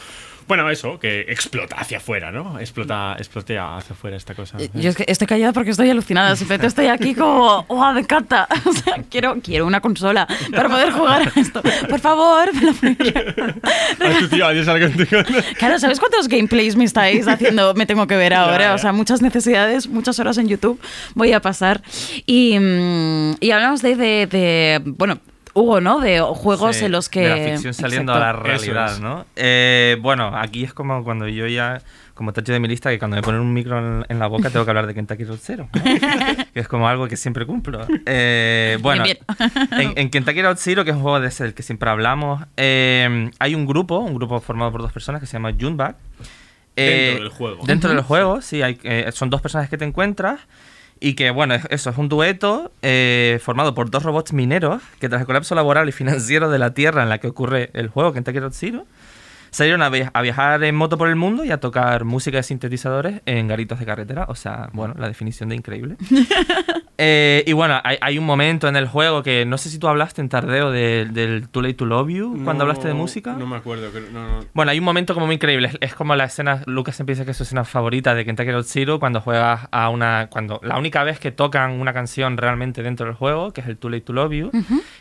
Bueno, eso, que explota hacia afuera, ¿no? Explota, explotea hacia afuera esta cosa. Eh, Yo es que estoy callada porque estoy alucinada. Simplemente estoy aquí como, ¡oh, me encanta! O sea, quiero, quiero una consola para poder jugar a esto. Por favor, me lo tío, adiós al contigo. Claro, ¿sabes cuántos gameplays me estáis haciendo? Me tengo que ver ahora. O sea, muchas necesidades, muchas horas en YouTube voy a pasar. Y, mm, y hablamos de, de, de, bueno, Hugo, ¿no? De juegos Sí, en los que... De la ficción saliendo a la Exacto. realidad, es. ¿no? Eh, bueno, aquí es como cuando yo ya, como tacho de mi lista, que cuando me ponen un micro en, en la boca tengo que hablar de Kentucky Road Zero, ¿no? que es como algo que siempre cumplo. Eh, bueno, Bien, En, en Kentucky Road Zero, que es un juego de ese del que siempre hablamos, eh, hay un grupo, un grupo formado por dos personas que se llama Junebug. Dentro del juego. Dentro del juego, sí, hay, eh, son dos personas que te encuentras Y que, bueno, es- eso es un dueto eh, formado por dos robots mineros que tras el colapso laboral y financiero de la Tierra en la que ocurre el juego Kentucky Road Zero, salieron a, via- a viajar en moto por el mundo y a tocar música de sintetizadores en garitos de carretera. O sea, bueno, la definición de increíble. Eh, y bueno, hay, hay un momento en el juego que no sé si tú hablaste en tardeo de- del Too Late to Love You cuando No, hablaste de música. No me acuerdo. creo- no, no. Bueno, hay un momento como muy increíble. Es, es como la escena, Lucas empieza que es su escena favorita de Kentucky Road Zero cuando juegas a una. cuando La única vez que tocan una canción realmente dentro del juego, que es el Too Late to Love You,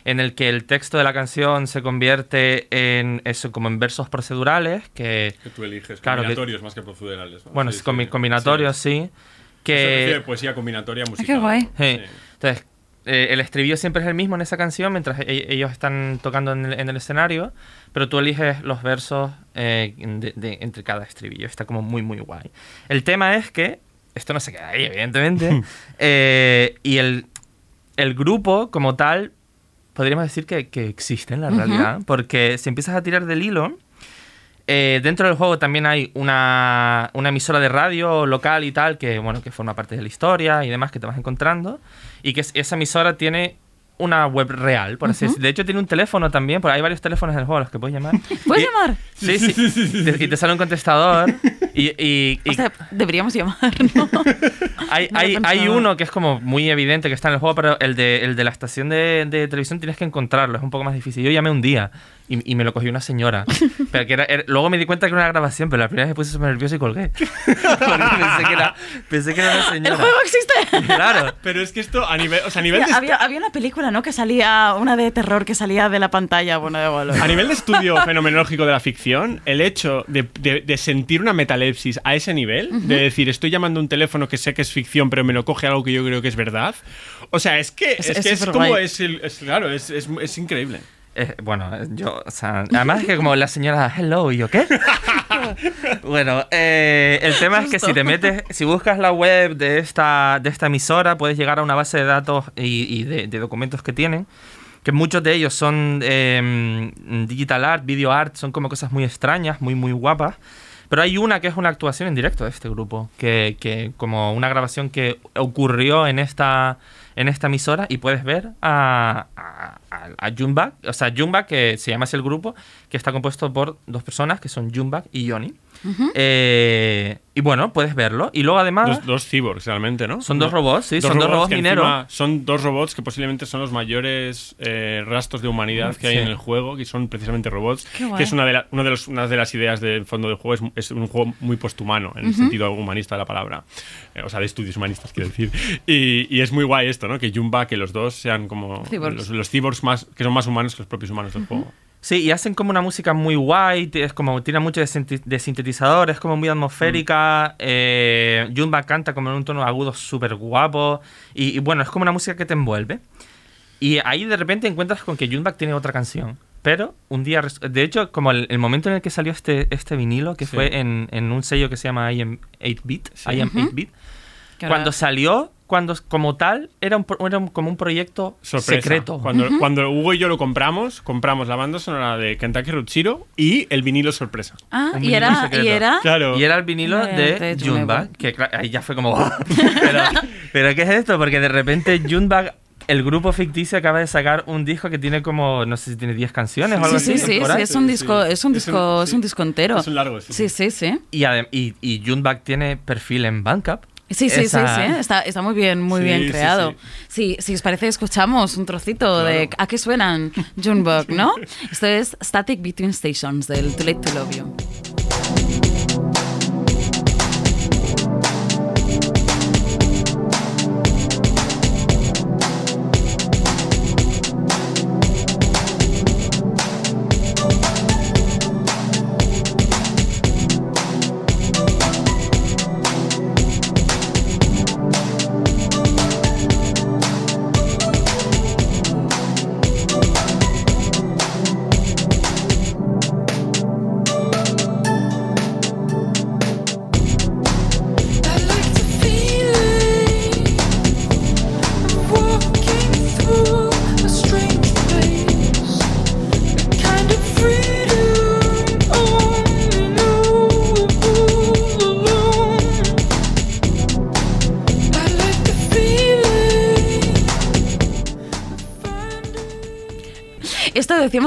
en el que el texto de la canción se convierte en eso, como en versos procedurales, que. Que tú eliges. Claro, que- combinatorios más que procedurales. ¿no? Bueno, Sí, es sí. combi- combinatorios, sí. Eso refiere Que. poesía combinatoria musical. qué guay. Sí. Entonces, eh, el estribillo siempre es el mismo en esa canción mientras e- ellos están tocando en el, en el escenario, pero tú eliges los versos eh, de- de- entre cada estribillo. Está como muy, muy guay. El tema es que, esto no se queda ahí, evidentemente, eh, y el, el grupo como tal, podríamos decir que, que existe en la realidad, porque si empiezas a tirar del hilo, eh, dentro del juego también hay una, una emisora de radio local y tal que, bueno, que forma parte de la historia y demás que te vas encontrando. Y que es- esa emisora tiene una web real, por así decirlo. De hecho, tiene un teléfono también, porque hay varios teléfonos en el juego a los que puedes llamar. ¿Puedes Y- llamar? Sí, sí. Y te sale un contestador. Y, y- y O sea, deberíamos llamar, ¿no? hay, no hay, hay uno que es como muy evidente que está en el juego, pero el de, el de la estación de, de televisión tienes que encontrarlo, es un poco más difícil. Yo llamé un día y, y me lo cogió una señora. Pero que era, era- luego me di cuenta que era una grabación, pero la primera vez me puse súper nervioso y colgué. Porque pensé que era, pensé que era una ¡El señora. juego existe! Claro. Pero es que esto a nivel, o sea, a nivel de, había, había una película, ¿no? Que salía, una de terror que salía de la pantalla. Bueno, da igual. a nivel de estudio fenomenológico de la ficción, el hecho de, de- de sentir una metalepsis a ese nivel, de decir, estoy llamando a un teléfono que sé que es ficción, pero me lo coge algo que yo creo que es verdad. O sea, es que Es- es, es que es como es, el- es- claro, es, es- es increíble. Eh, bueno, yo, o sea, además es que como la señora, hello, y yo, ¿qué? bueno, eh, el tema es que si te metes, si buscas la web de esta, de esta emisora, puedes llegar a una base de datos y, y de, de documentos que tienen, que muchos de ellos son eh, digital art, video art, son como cosas muy extrañas, muy, muy guapas. Pero hay una que es una actuación en directo de este grupo, que, como una grabación que ocurrió en esta, en esta emisora y puedes ver a, a, o sea, Junebug, que se llama así el grupo, que está compuesto por dos personas, que son Junebug y Johnny. Eh, y bueno, puedes verlo. Y luego además... Dos, dos cyborgs realmente, ¿no? Son dos robots, sí, son dos robots mineros. Son dos robots que posiblemente son los mayores eh, rastros de humanidad que hay Sí. en el juego, que son precisamente robots. Qué guay. Que es una de, la- una de, los- una de las ideas del fondo del juego, es, es un juego muy posthumano, en el sentido humanista de la palabra. Eh, o sea, de estudios humanistas, quiero decir. Y, y es muy guay esto, ¿no? Que Jumba, que los dos sean como Cyborgs. los, los cyborgs más, que son más humanos que los propios humanos del juego. Sí, y hacen como una música muy guay, es como, tiene mucho de, sintetizador, es como muy atmosférica. eh, Junba canta como en un tono agudo súper guapo. Y, y bueno, es como una música que te envuelve. Y ahí de repente encuentras con que Junbach tiene otra canción. Pero un día, de hecho, como el, el momento en el que salió este, este vinilo, que Sí. fue en, en un sello que se llama I Am 8-Bit, I Am 8-Bit, Que ahora- cuando salió, cuando como tal, era, un, era un- como un proyecto Sorpresa. secreto. Cuando, cuando Hugo y yo lo compramos, compramos la banda sonora de Kentucky Road Zero y el vinilo sorpresa. Ah, y era, y era. Claro. Y era el vinilo De- de, de Junebug, Junebug. que ahí ya fue como... pero, pero ¿qué es esto? Porque de repente Junebug, el grupo ficticio, acaba de sacar un disco que tiene como, no sé si tiene 10 canciones o algo Sí, sí, así. sí, sí, es un Sí, disco, sí. es un Es un- disco, es un disco entero. Es un largo, sí, Sí, sí, sí. Y, y, y Junebug tiene perfil en Bandcamp. Sí, sí, Esa- sí, sí, está, está muy bien, muy Sí, bien sí, creado. Sí, si os parece, escuchamos un trocito de a qué suenan Junebug, ¿no? Esto es Static Between Stations del Too Late to Love You.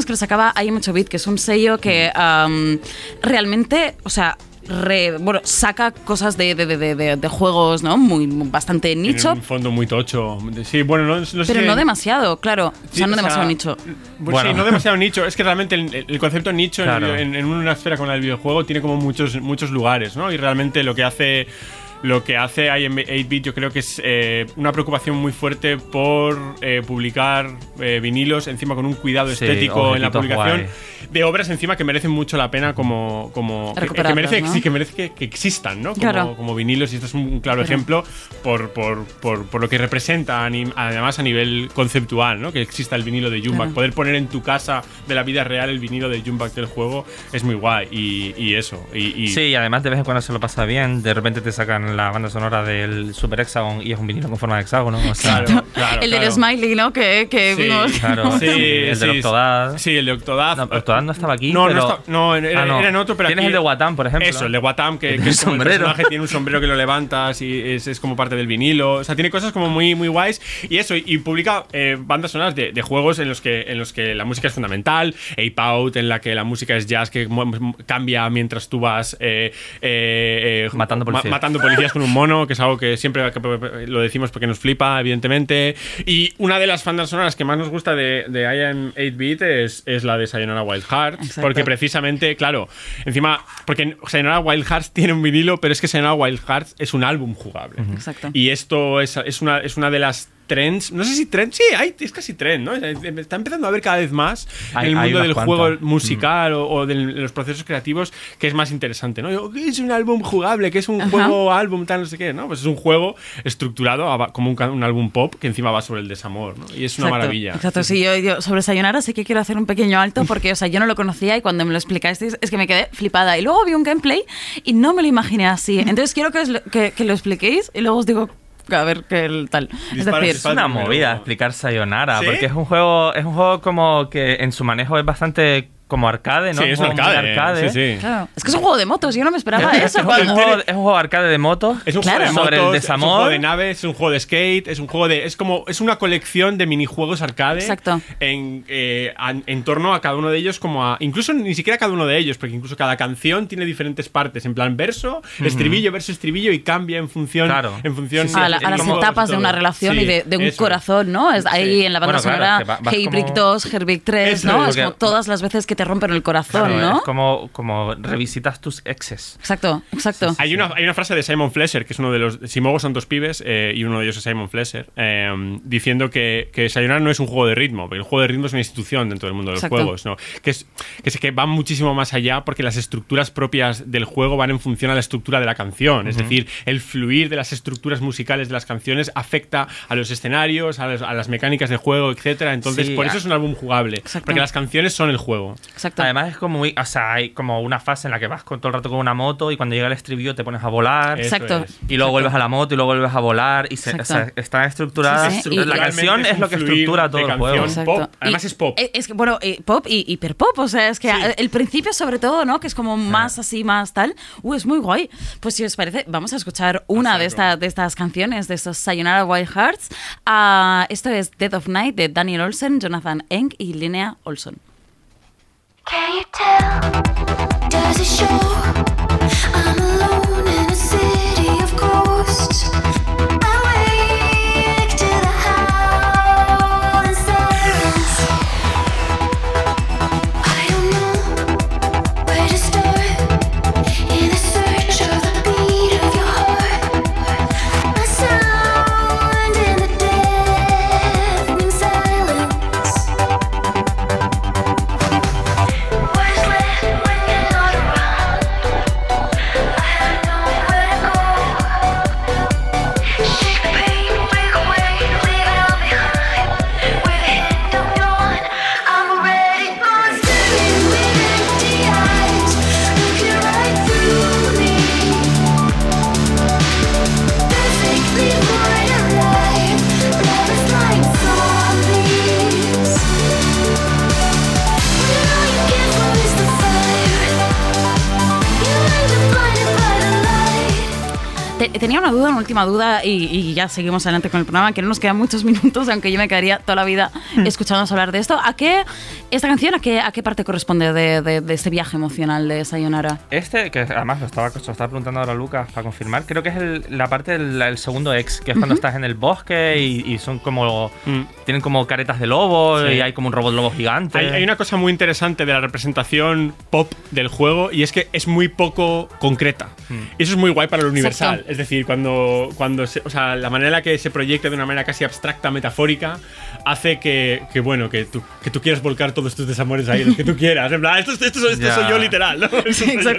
Que lo sacaba Hay mucho bit, que es un sello que um, realmente, o sea, re- bueno, saca cosas de, de- de- de- de juegos, ¿no? Muy bastante Tiene nicho, un fondo muy tocho. Sí, bueno, no, no sé pero si- no demasiado, claro. O Sí, sea, no o sea, demasiado nicho. Bueno, Bueno. Sí, no demasiado nicho. Es que realmente el, el concepto nicho en Claro. en, en una esfera como la del videojuego tiene como muchos, muchos lugares, ¿no? Y realmente lo que hace. Lo que hace IM 8-bit yo creo que es eh, una preocupación muy fuerte por eh, publicar eh, vinilos encima con un cuidado Sí, estético en la publicación guay. de obras encima que merecen mucho la pena como, como que- que, Recuperarlas, merece, ¿no? sí, que merece que, que existan, ¿no? Como, Claro. como vinilos y esto es un claro Claro. ejemplo por, por, por, por lo que representa además a nivel conceptual, ¿no? Que exista el vinilo de Jumback. Claro. Poder poner en tu casa de la vida real el vinilo de Jumback del juego es muy guay. Y, y eso. Y, y- Sí, y además de vez en cuando se lo pasa bien. De repente te sacan la banda sonora del Super Hexagon y es un vinilo con forma de hexágono. O sea, Claro, claro, el del claro. Smiley, ¿no? Que, que Sí, vimos. claro. Sí, el sí, del Octodad. Sí, el de Octodad. No, Octodad no estaba aquí. No, pero... no, está- no, era, Ah, no. era en otro, pero Tienes aquí- el de Watam, por ejemplo. Eso, el de Watam, que, El que es como el sombrero. personaje tiene un sombrero que lo levantas y es, es como parte del vinilo. O sea, tiene cosas como muy, muy guays. Y eso, y, y publica eh, bandas sonoras de, de juegos en los, que, en los que la música es fundamental. Ape Out, en la que la música es jazz que cambia mientras tú vas eh, eh, eh, Matando policías. matando policías con un mono, que es algo que siempre lo decimos porque nos flipa, evidentemente. Y una de las bandas sonoras que más nos gusta de, de I Am 8-Bit es, es la de Sayonara Wild Hearts. Exacto. Porque precisamente, claro, encima, porque Sayonara Wild Hearts tiene un vinilo, pero es que Sayonara Wild Hearts es un álbum jugable. Exacto. Y esto es, es, una, es una de las trends, no sé si trend, sí, hay, es casi trend, ¿no? Está empezando a ver cada vez más Hay- en el mundo del juego musical o, o de los procesos creativos que es más interesante, ¿no? Yo, ¿qué es un álbum jugable? ¿Qué es un Ajá. juego álbum tal no sé qué? ¿no? Pues es un juego estructurado a- como un, álbum pop que encima va sobre el desamor, ¿no? Y es una Exacto, maravilla. Exacto, sí, yo, yo sobre Sayonara sí que quiero hacer un pequeño alto porque, o sea, yo no lo conocía y cuando me lo explicasteis es que me quedé flipada. Y luego vi un gameplay y no me lo imaginé así. Entonces quiero que, os lo, que, que lo expliquéis y luego os digo a ver qué el tal. Es decir, Es una movida explicar Sayonara, ¿Sí? porque es un juego, es un juego como que en su manejo es bastante como arcade, ¿no? Sí, es un juego arcade. Sí, sí. claro, es que es un juego de motos, yo no me esperaba Es, eso. un cuando- juego, es un juego arcade de motos. Es un Claro. juego de Sobre el motos, es un juego de naves, es un juego de skate, es un juego de. Es como. Es una colección de minijuegos arcade. Exacto. En, eh, en torno a cada uno de ellos, como a. Incluso ni siquiera cada uno de ellos, porque incluso cada canción tiene diferentes partes. En plan verso, estribillo, verso, estribillo, y cambia en función. Claro. En función Sí, sí, a, la- es a las etapas de una relación Sí, y de, de un eso. corazón, ¿no? Es ahí Sí. en la banda Bueno, claro, sonora es que va- vas Hey Brick como- 2, Herbrick 3, Eso ¿no? es, Es como todas las veces que te rompen el corazón, Claro, ¿no? Es como, como revisitas tus exes. Exacto, exacto. Hay una, hay una frase de Simon Flesher, que es uno de los. Simogo son dos pibes, eh, y uno de ellos es Simon Flesher, eh, diciendo que, que Sayonara no es un juego de ritmo, porque el juego de ritmo es una institución dentro del mundo de los Exacto. juegos, ¿no? Que es que, es que va muchísimo más allá porque las estructuras propias del juego van en función a la estructura de la canción. Es decir, el fluir de las estructuras musicales de las canciones afecta a los escenarios, a, los- a las mecánicas de juego, etcétera. Entonces, Sí, por eso es un álbum jugable. Exacto. Porque las canciones son el juego. Exacto. Además es como muy, o sea, hay como una fase en la que vas con todo el rato con una moto y cuando llega el estribillo te pones a volar. Exacto. es. Y luego vuelves a la moto y luego vuelves a volar y se, o sea, Exacto. está estructurada. Sí, sí, la y- canción Realmente es lo que estructura todo el canción. juego. Exacto. pop. Además Y- es pop. Es que, bueno, eh, pop y hiper pop, o sea, es que a- el principio sobre todo, ¿no? Que es como más así, más tal. Uh, es muy guay. Pues si os parece, vamos a escuchar una de, esta- de estas canciones, de estos Sayonara Wild Hearts. Ah, esto es Dead of Night de Daniel Olsen, Jonathan Eng y Linnea Olson. Can you tell? Does it show? I'm alone duda, una última duda, y, y ya seguimos adelante con el programa, que no nos quedan muchos minutos, aunque yo me quedaría toda la vida escuchándonos hablar de esto. ¿A qué, esta canción, a qué, a qué parte corresponde de, de, de este viaje emocional de Sayonara? Este, que además lo estaba, lo estaba preguntando ahora Lucas para confirmar, creo que es el- la parte del el segundo ex, que es cuando estás en el bosque y, y son como. Mm. Tienen como caretas de lobo Sí. y hay como un robot lobo gigante. Hay, hay una cosa muy interesante de la representación pop del juego y es que es muy poco concreta. Y eso es muy guay para lo universal. Exacto. Es decir, cuando, cuando se- o sea, la manera en la que se proyecta de una manera casi abstracta, metafórica, hace que, que, bueno, que tú, que tú quieras volcar todos tus desamores ahí, los que tú quieras. En plan, esto, esto, esto, esto soy yo literal, ¿no? Exacto,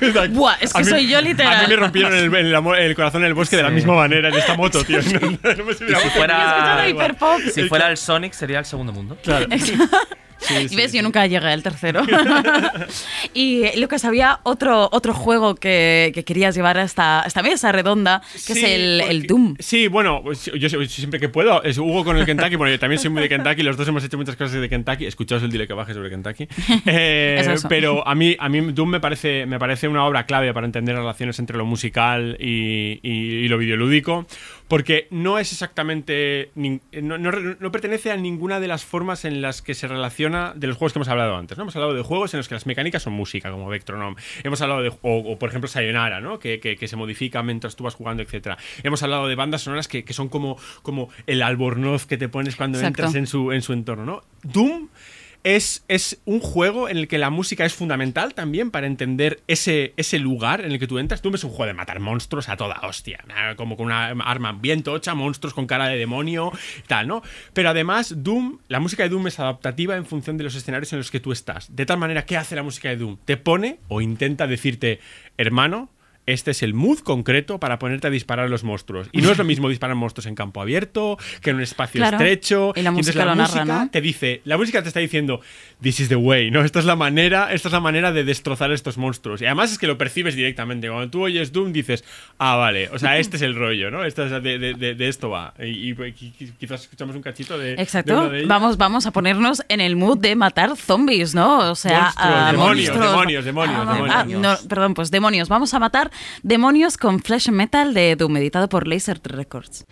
literal. Buah, es que A mí- soy yo literal. A mí me rompieron el, el amor- el corazón en el bosque de la Sí. misma manera en esta moto, tío. No, no me sirve Y si fuera-. Si fuera el Sonic, sería el segundo mundo. Claro. Sí, y sí, ves, sí. yo nunca llegué al tercero. y Lucas, había otro, otro juego que, que querías llevar a esta, esta mesa redonda, que es Sí, el, el porque- Doom. Sí, bueno, pues yo, yo siempre que puedo. Es Hugo con el Kentucky, bueno, yo también soy muy de Kentucky. Los dos hemos hecho muchas cosas de Kentucky. Escuchaos el dile que baje sobre Kentucky. Eh, Es pero a mí, a mí Doom me parece, me parece una obra clave para entender las relaciones entre lo musical y, y- y lo videolúdico. Porque no es exactamente. nin- No, no- no pertenece a ninguna de las formas en las que se relaciona de los juegos que hemos hablado antes. ¿no? Hemos hablado de juegos en los que las mecánicas son música, como Vectronome. Hemos hablado de. O, o, por ejemplo, Sayonara, ¿no? Que, que- que se modifica mientras tú vas jugando, etcétera. Hemos hablado de bandas sonoras que, que son como, como el albornoz que te pones cuando Exacto. entras en su, en su entorno, ¿no? Doom. Es, es un juego en el que la música es fundamental también para entender ese, ese lugar en el que tú entras. Doom es un juego de matar monstruos a toda hostia. Como con una arma bien tocha, monstruos con cara de demonio tal, ¿no? Pero además, Doom, la música de Doom es adaptativa en función de los escenarios en los que tú estás. De tal manera, ¿qué hace la música de Doom? Te pone o intenta decirte, hermano, este es el mood concreto para ponerte a disparar a los monstruos. Y no es lo mismo disparar monstruos en campo abierto que en un espacio Claro. estrecho. Y la entonces música lo narra, música ¿no? te dice, la música te está diciendo, this is the way, ¿no? Esta es la manera, esta es la manera de destrozar estos monstruos. Y además es que lo percibes directamente. Cuando tú oyes Doom dices, ah, vale, o sea, este es el rollo, ¿no? Esta es de, de- de- de esto va. Y, y qui- qui- quizás escuchamos un cachito de. Exacto. vamos, vamos a ponernos en el mood de matar zombies, ¿no? O sea, Monstruos, a demonios, monstruos. demonios, demonios, Ah, ah, demonios. no, perdón, pues demonios. Vamos a matar demonios con Flesh and Metal de Doom, editado por Laser Records.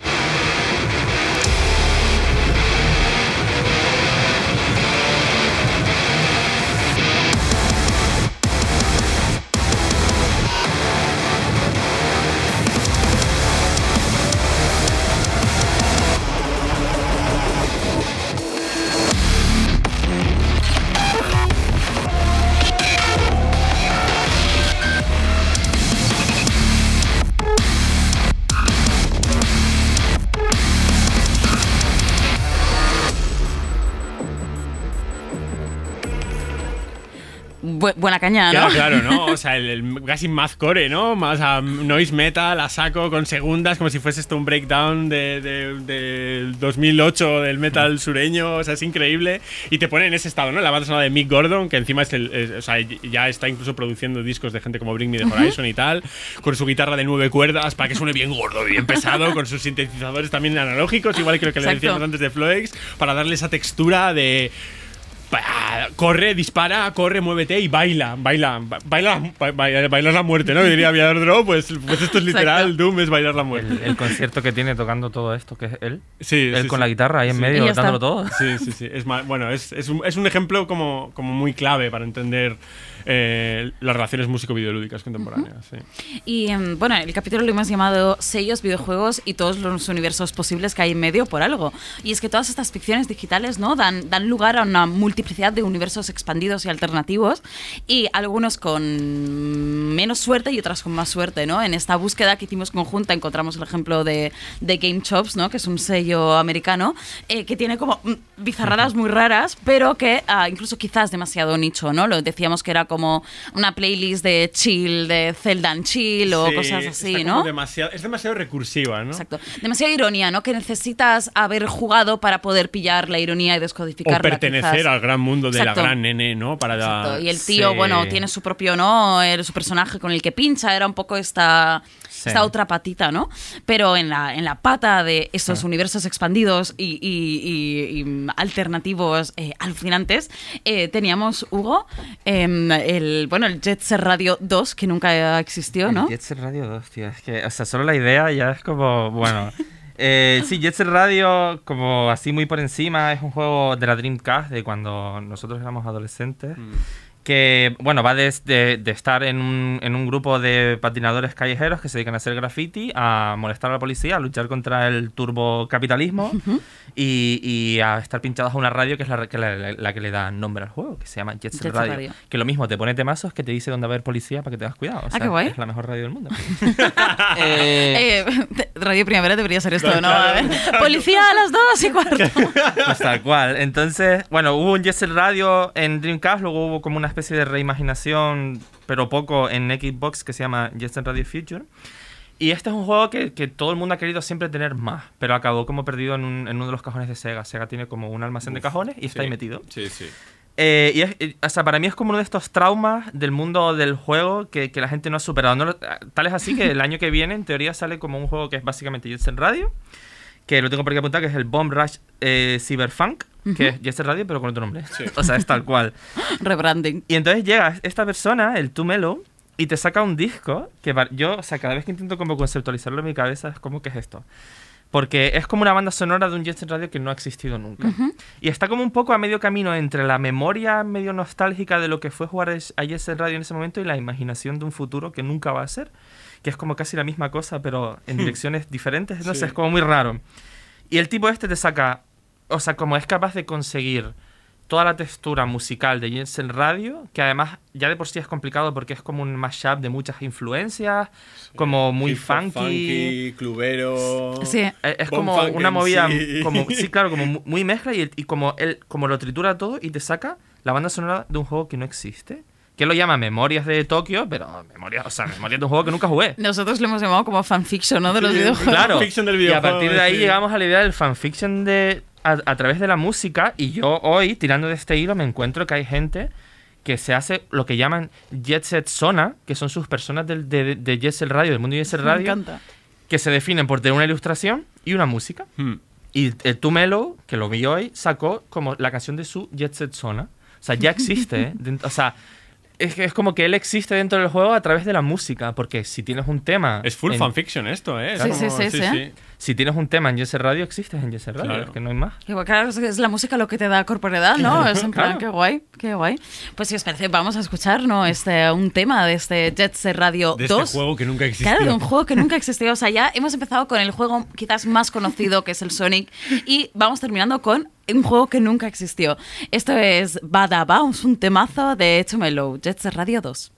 Bu- buena caña, ¿no? Claro, claro, ¿no? O sea, el, el casi mathcore, ¿no? Más a noise metal, a saco, con segundas, como si fuese esto un breakdown de, de- del 2008 del metal sureño. O sea, es increíble. Y te pone en ese estado, ¿no? La banda sonora de Mick Gordon, que encima es el. es- o sea, ya está incluso produciendo discos de gente como Bring Me the Horizon y tal, con su guitarra de nueve cuerdas para que suene bien gordo, bien pesado, con sus sintetizadores también analógicos, igual creo que le Exacto. decíamos antes de Floex, para darle esa textura de. Pa- Corre, dispara, corre, muévete y baila, baila, ba- baila, ba- ba- bailar la muerte, ¿no? Diría Villador Drop, pues, pues esto es literal, Exacto. Doom es bailar la muerte. El, el concierto que tiene tocando todo esto, que es él. Sí, él sí, con sí. la guitarra ahí en medio, dándolo todo. Sí, sí, sí. Es bueno, es, es un, es un ejemplo como, como muy clave para entender eh, las relaciones músico-videolúdicas contemporáneas. sí. Y em, bueno, el capítulo lo hemos llamado sellos, videojuegos y todos los universos posibles que hay en medio por algo. Y es que todas estas ficciones digitales ¿no? dan, dan lugar a una multiplicidad de universos expandidos y alternativos y algunos con menos suerte y otras con más suerte. ¿no? En esta búsqueda que hicimos conjunta encontramos el ejemplo de, de Game Chops, ¿no? que es un sello americano eh, que tiene como mm, bizarradas muy raras, pero que ah, incluso quizás demasiado nicho. ¿no? Lo decíamos que era como una playlist de chill, de Zelda and chill o Sí, cosas así, ¿no? demasiado- es demasiado recursiva, ¿no? Exacto. Demasiada ironía, ¿no? Que necesitas haber jugado para poder pillar la ironía y O descodificarla. pertenecer quizás. al gran mundo de Exacto. la gran nene, ¿no? Para Exacto. Y el tío, Sí. bueno, tiene su propio, ¿no? Su personaje con el que pincha, era un poco esta, Sí. esta otra patita, ¿no? Pero en la, en la pata de estos universos expandidos y, y- y- y alternativos eh, alucinantes, eh, teníamos, Hugo, em, el, bueno, el Jet Set Radio 2, que nunca existió, ¿no? El Jet Set Radio 2, tío. Es que, o sea, solo la idea ya es como, bueno. Eh, sí, Jet Set Radio, como así muy por encima, es un juego de la Dreamcast de cuando nosotros éramos adolescentes. Que, bueno, va desde de estar en un, en un grupo de patinadores callejeros que se dedican a hacer graffiti, a molestar a la policía, a luchar contra el turbocapitalismo y, y a estar pinchados a una radio que es la, que la- la- la que le da nombre al juego, que se llama Jet Set, radio, Radio. Que lo mismo, te pone temazos que te dice dónde va a haber policía para que tengas cuidado. O Ah, qué guay. Es la mejor radio del mundo. Eh, Eh, Radio Primavera debería ser esto, ¿no? A ver, Policía a las dos y cuarto. Pues tal cual. Entonces, bueno, hubo un Jet Set Radio en Dreamcast, luego hubo como una especie de reimaginación, pero poco en Xbox que se llama Jet Set Radio Future. Y este es un juego que, que todo el mundo ha querido siempre tener más, pero acabó como perdido en, un- en uno de los cajones de Sega. Sega tiene como un almacén de cajones y está ahí Sí. metido. Sí, sí. Eh, y es, eh, o sea, para mí es como uno de estos traumas del mundo del juego que, que la gente no ha superado. No tal es así que el año que viene, en teoría, sale como un juego que es básicamente Jet Set Radio, que lo tengo por aquí apuntado, que es el Bomb Rush eh, Cyberpunk, que es Jet Set Radio, pero con otro nombre. O sea, es tal cual. Rebranding. Y entonces llega esta persona, el Tumelo, y te saca un disco que yo, o sea, cada vez que intento como conceptualizarlo en mi cabeza es como que es esto. Porque es como una banda sonora de un Jet Set Radio que no ha existido nunca. Y está como un poco a medio camino entre la memoria medio nostálgica de lo que fue jugar a Jet Set Radio en ese momento y la imaginación de un futuro que nunca va a ser. Que es como casi la misma cosa, pero en direcciones diferentes. No sé, Sí. es como muy raro. Y el tipo este te saca, o sea, como es capaz de conseguir toda la textura musical de Jet Set Radio, que además ya de por sí es complicado porque es como un mashup de muchas influencias, como muy hop funky. clubero. Sí. Eh, Es como una movida, sí. como, sí, claro, como mu- muy mezcla y, y como él como lo tritura todo y te saca la banda sonora de un juego que no existe. Que lo llama Memorias de Tokio, pero memorias, o sea, memorias de un juego que nunca jugué. Nosotros lo hemos llamado como fanfiction, ¿no? De los Sí, videojuegos. Claro. Del y a videojuego, partir de ahí sí. llegamos a la idea del fanfiction de a, a través de la música y yo hoy tirando de este hilo me encuentro que hay gente que se hace lo que llaman Jet Set Zona, que son sus personas del, de, de Jet Set Radio, del mundo de Jet Set Me Radio, encanta. que se definen por tener una ilustración y una música. Hmm. Y el Tumelo, que lo vi hoy, sacó como la canción de su Jet Set Zona. O sea, ya existe, ¿eh? O sea, es, que es como que él existe dentro del juego a través de la música, porque si tienes un tema... Es full en- fanfiction esto, ¿eh? Es Sí, como- sí, sí, sí. Si tienes un tema en Jet Set Radio, existes en Set Radio, Claro. es que no hay más. Claro, es- es la música lo que te da corporeidad, ¿no? Es en plan, Claro. qué guay, qué guay. Pues si os parece, vamos a escuchar, ¿no? Este, un tema de este Jet Set Radio De 2. este juego que nunca existió. Claro, de un juego que nunca existió. O sea, ya hemos empezado con el juego quizás más conocido, que es el Sonic, y vamos terminando con un juego que nunca existió. Esto es Bada Bounce, un temazo de Tumelo, Jet Set Radio 2.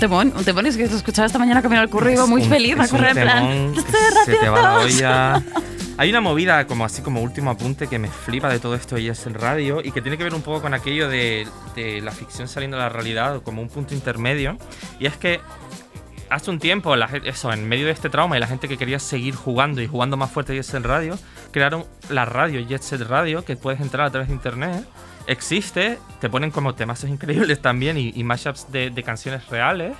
Temón, un temón es que lo escuchaba esta mañana camino al curro y iba muy un- feliz a correr en plan. temón "Jet que Set se te va la 2". olla. Hay una movida, como así como último apunte, que me flipa de todo esto y es el radio y que tiene que ver un poco con aquello de, de la ficción saliendo de la realidad, como un punto intermedio. Y es que hace un tiempo, la, eso, en medio de este trauma y la gente que quería seguir jugando y jugando más fuerte Jet Set Radio, crearon la radio Jet Set Radio, que puedes entrar a través de internet. Existe, te ponen como temas increíbles también y, y mashups de, de canciones reales.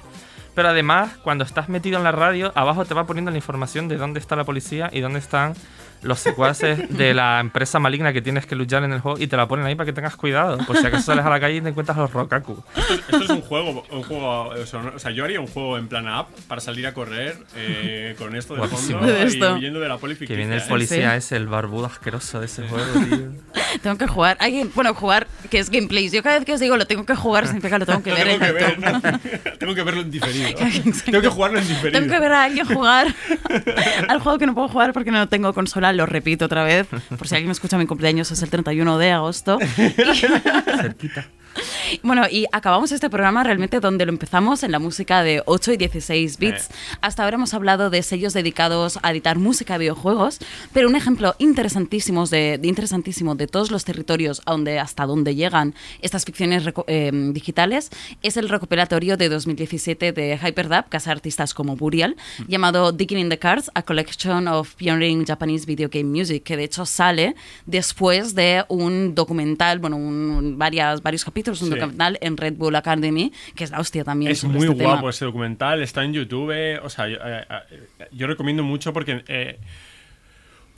Pero además, cuando estás metido en la radio, abajo te va poniendo la información de dónde está la policía y dónde están los secuaces de la empresa maligna que tienes que luchar en el juego y te la ponen ahí para que tengas cuidado. Por si acaso sales a la calle y te encuentras a los Rokaku. Esto, es- esto es un juego, un juego o sea, yo haría un juego en plan app para salir a correr eh, con esto de Guapísimo. fondo De y esto. huyendo de la poli Que viene el ¿eh? policía Sí. ese, el barbudo asqueroso de ese juego, tío. Tengo que jugar. Alguien, bueno, jugar, que es gameplays. Yo cada vez que os digo lo tengo que jugar, significa que lo tengo que Lo ver tengo en que ver. ¿no? tengo que verlo en diferido. Tengo que jugarlo en diferido. Tengo que ver a alguien jugar al juego que no puedo jugar porque no tengo consola, lo repito otra vez. Por si alguien me escucha, mi cumpleaños es el 31 de agosto. Cerquita. Bueno, y acabamos este programa realmente donde lo empezamos en la música de 8 y 16 bits. Hasta ahora hemos hablado de sellos dedicados a editar música de videojuegos, pero un ejemplo interesantísimo de, de interesantísimo de todos los territorios a donde, hasta donde llegan estas ficciones eh, digitales es el recopilatorio de 2017 de Hyperdub, que hace artistas como Burial, llamado Digging in the Cards, a collection of pioneering Japanese video game music, que de hecho sale después de un documental, bueno, un- varias, varios capítulos, un Sí. documental en Red Bull Academy, que es la hostia también. Es sobre muy este guapo tema. ese documental, está en YouTube. O sea, yo, eh, eh, yo recomiendo mucho porque. eh,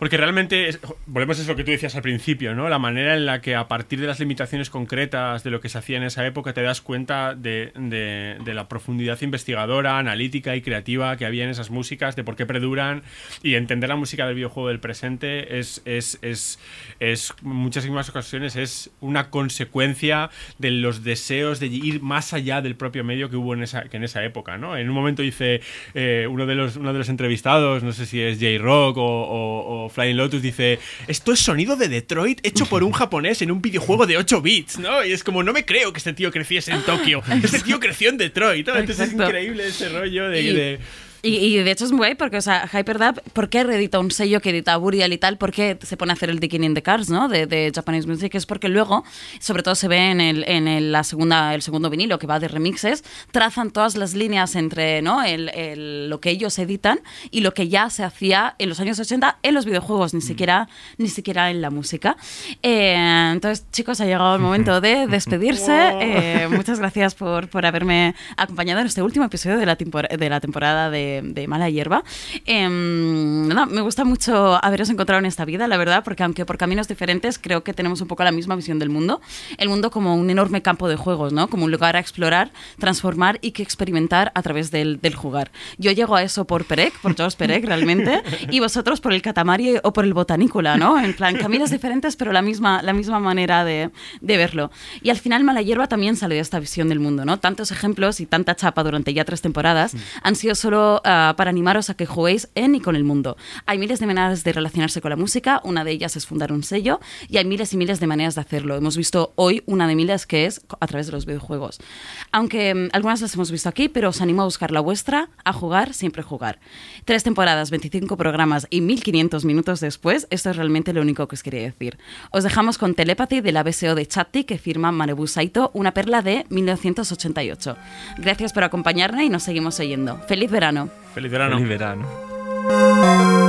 porque realmente, es- volvemos a eso que tú decías al principio, ¿no? La manera en la que a partir de las limitaciones concretas de lo que se hacía en esa época te das cuenta de, de- de la profundidad investigadora, analítica y creativa que había en esas músicas, de por qué perduran y entender la música del videojuego del presente es, es, es, es muchísimas ocasiones es una consecuencia de los deseos de ir más allá del propio medio que hubo en esa, que en esa época, ¿no? En un momento dice eh, uno, de los, uno de los entrevistados, no sé si es J-Rock o, o- o Flying Lotus, dice, esto es sonido de Detroit hecho por un japonés en un videojuego de 8 bits, ¿no? Y es como, no me creo que este tío creciese en Tokio, este tío creció en Detroit, ¿no? Entonces Exacto. es increíble ese rollo de... Y- de- Y, y de hecho es muy guay porque, o sea, Hyperdub, ¿por qué reedita un sello que edita Burial y tal? ¿Por qué se pone a hacer el Digging in the Cars, ¿no? De, de Japanese Music. Es porque luego, sobre todo se ve en, el, en el, la segunda, el segundo vinilo que va de remixes, trazan todas las líneas entre ¿no? el, el- lo que ellos editan y lo que ya se hacía en los años 80 en los videojuegos, ni siquiera, ni siquiera en la música. Eh, entonces, chicos, ha llegado el momento de despedirse. Eh, muchas gracias por, por haberme acompañado en este último episodio de la, de la temporada de, de Mala Hierba. Em, nada, me gusta mucho haberos encontrado en esta vida, la verdad, porque aunque por caminos diferentes, creo que tenemos un poco la misma visión del mundo. El mundo como un enorme campo de juegos, ¿no? Como un lugar a explorar, transformar y que experimentar a través del, del jugar. Yo llego a eso por Perec, por George Perec, realmente, y vosotros por el Katamari o por el Botanícula, ¿no? En plan, caminos diferentes, pero la misma, la misma manera de, de verlo. Y al final, Mala Hierba también sale de esta visión del mundo, ¿no? Tantos ejemplos y tanta chapa durante ya tres temporadas han sido solo ah, para animaros a que juguéis en y con el mundo. Hay miles de maneras de relacionarse con la música, una de ellas es fundar un sello, y hay miles y miles de maneras de hacerlo. Hemos visto hoy una de miles que es a través de los videojuegos. Aunque mm, algunas las hemos visto aquí, pero os animo a buscar la vuestra, a jugar, siempre jugar. Tres temporadas, 25 programas y 1500 minutos después, esto es realmente lo único que os quería decir. Os dejamos con Telepathy de la BSO de Chatti que firma Manebu Saito, una perla de 1988. Gracias por acompañarme y nos seguimos oyendo. ¡Feliz verano! Feliz verano. Feliz verano.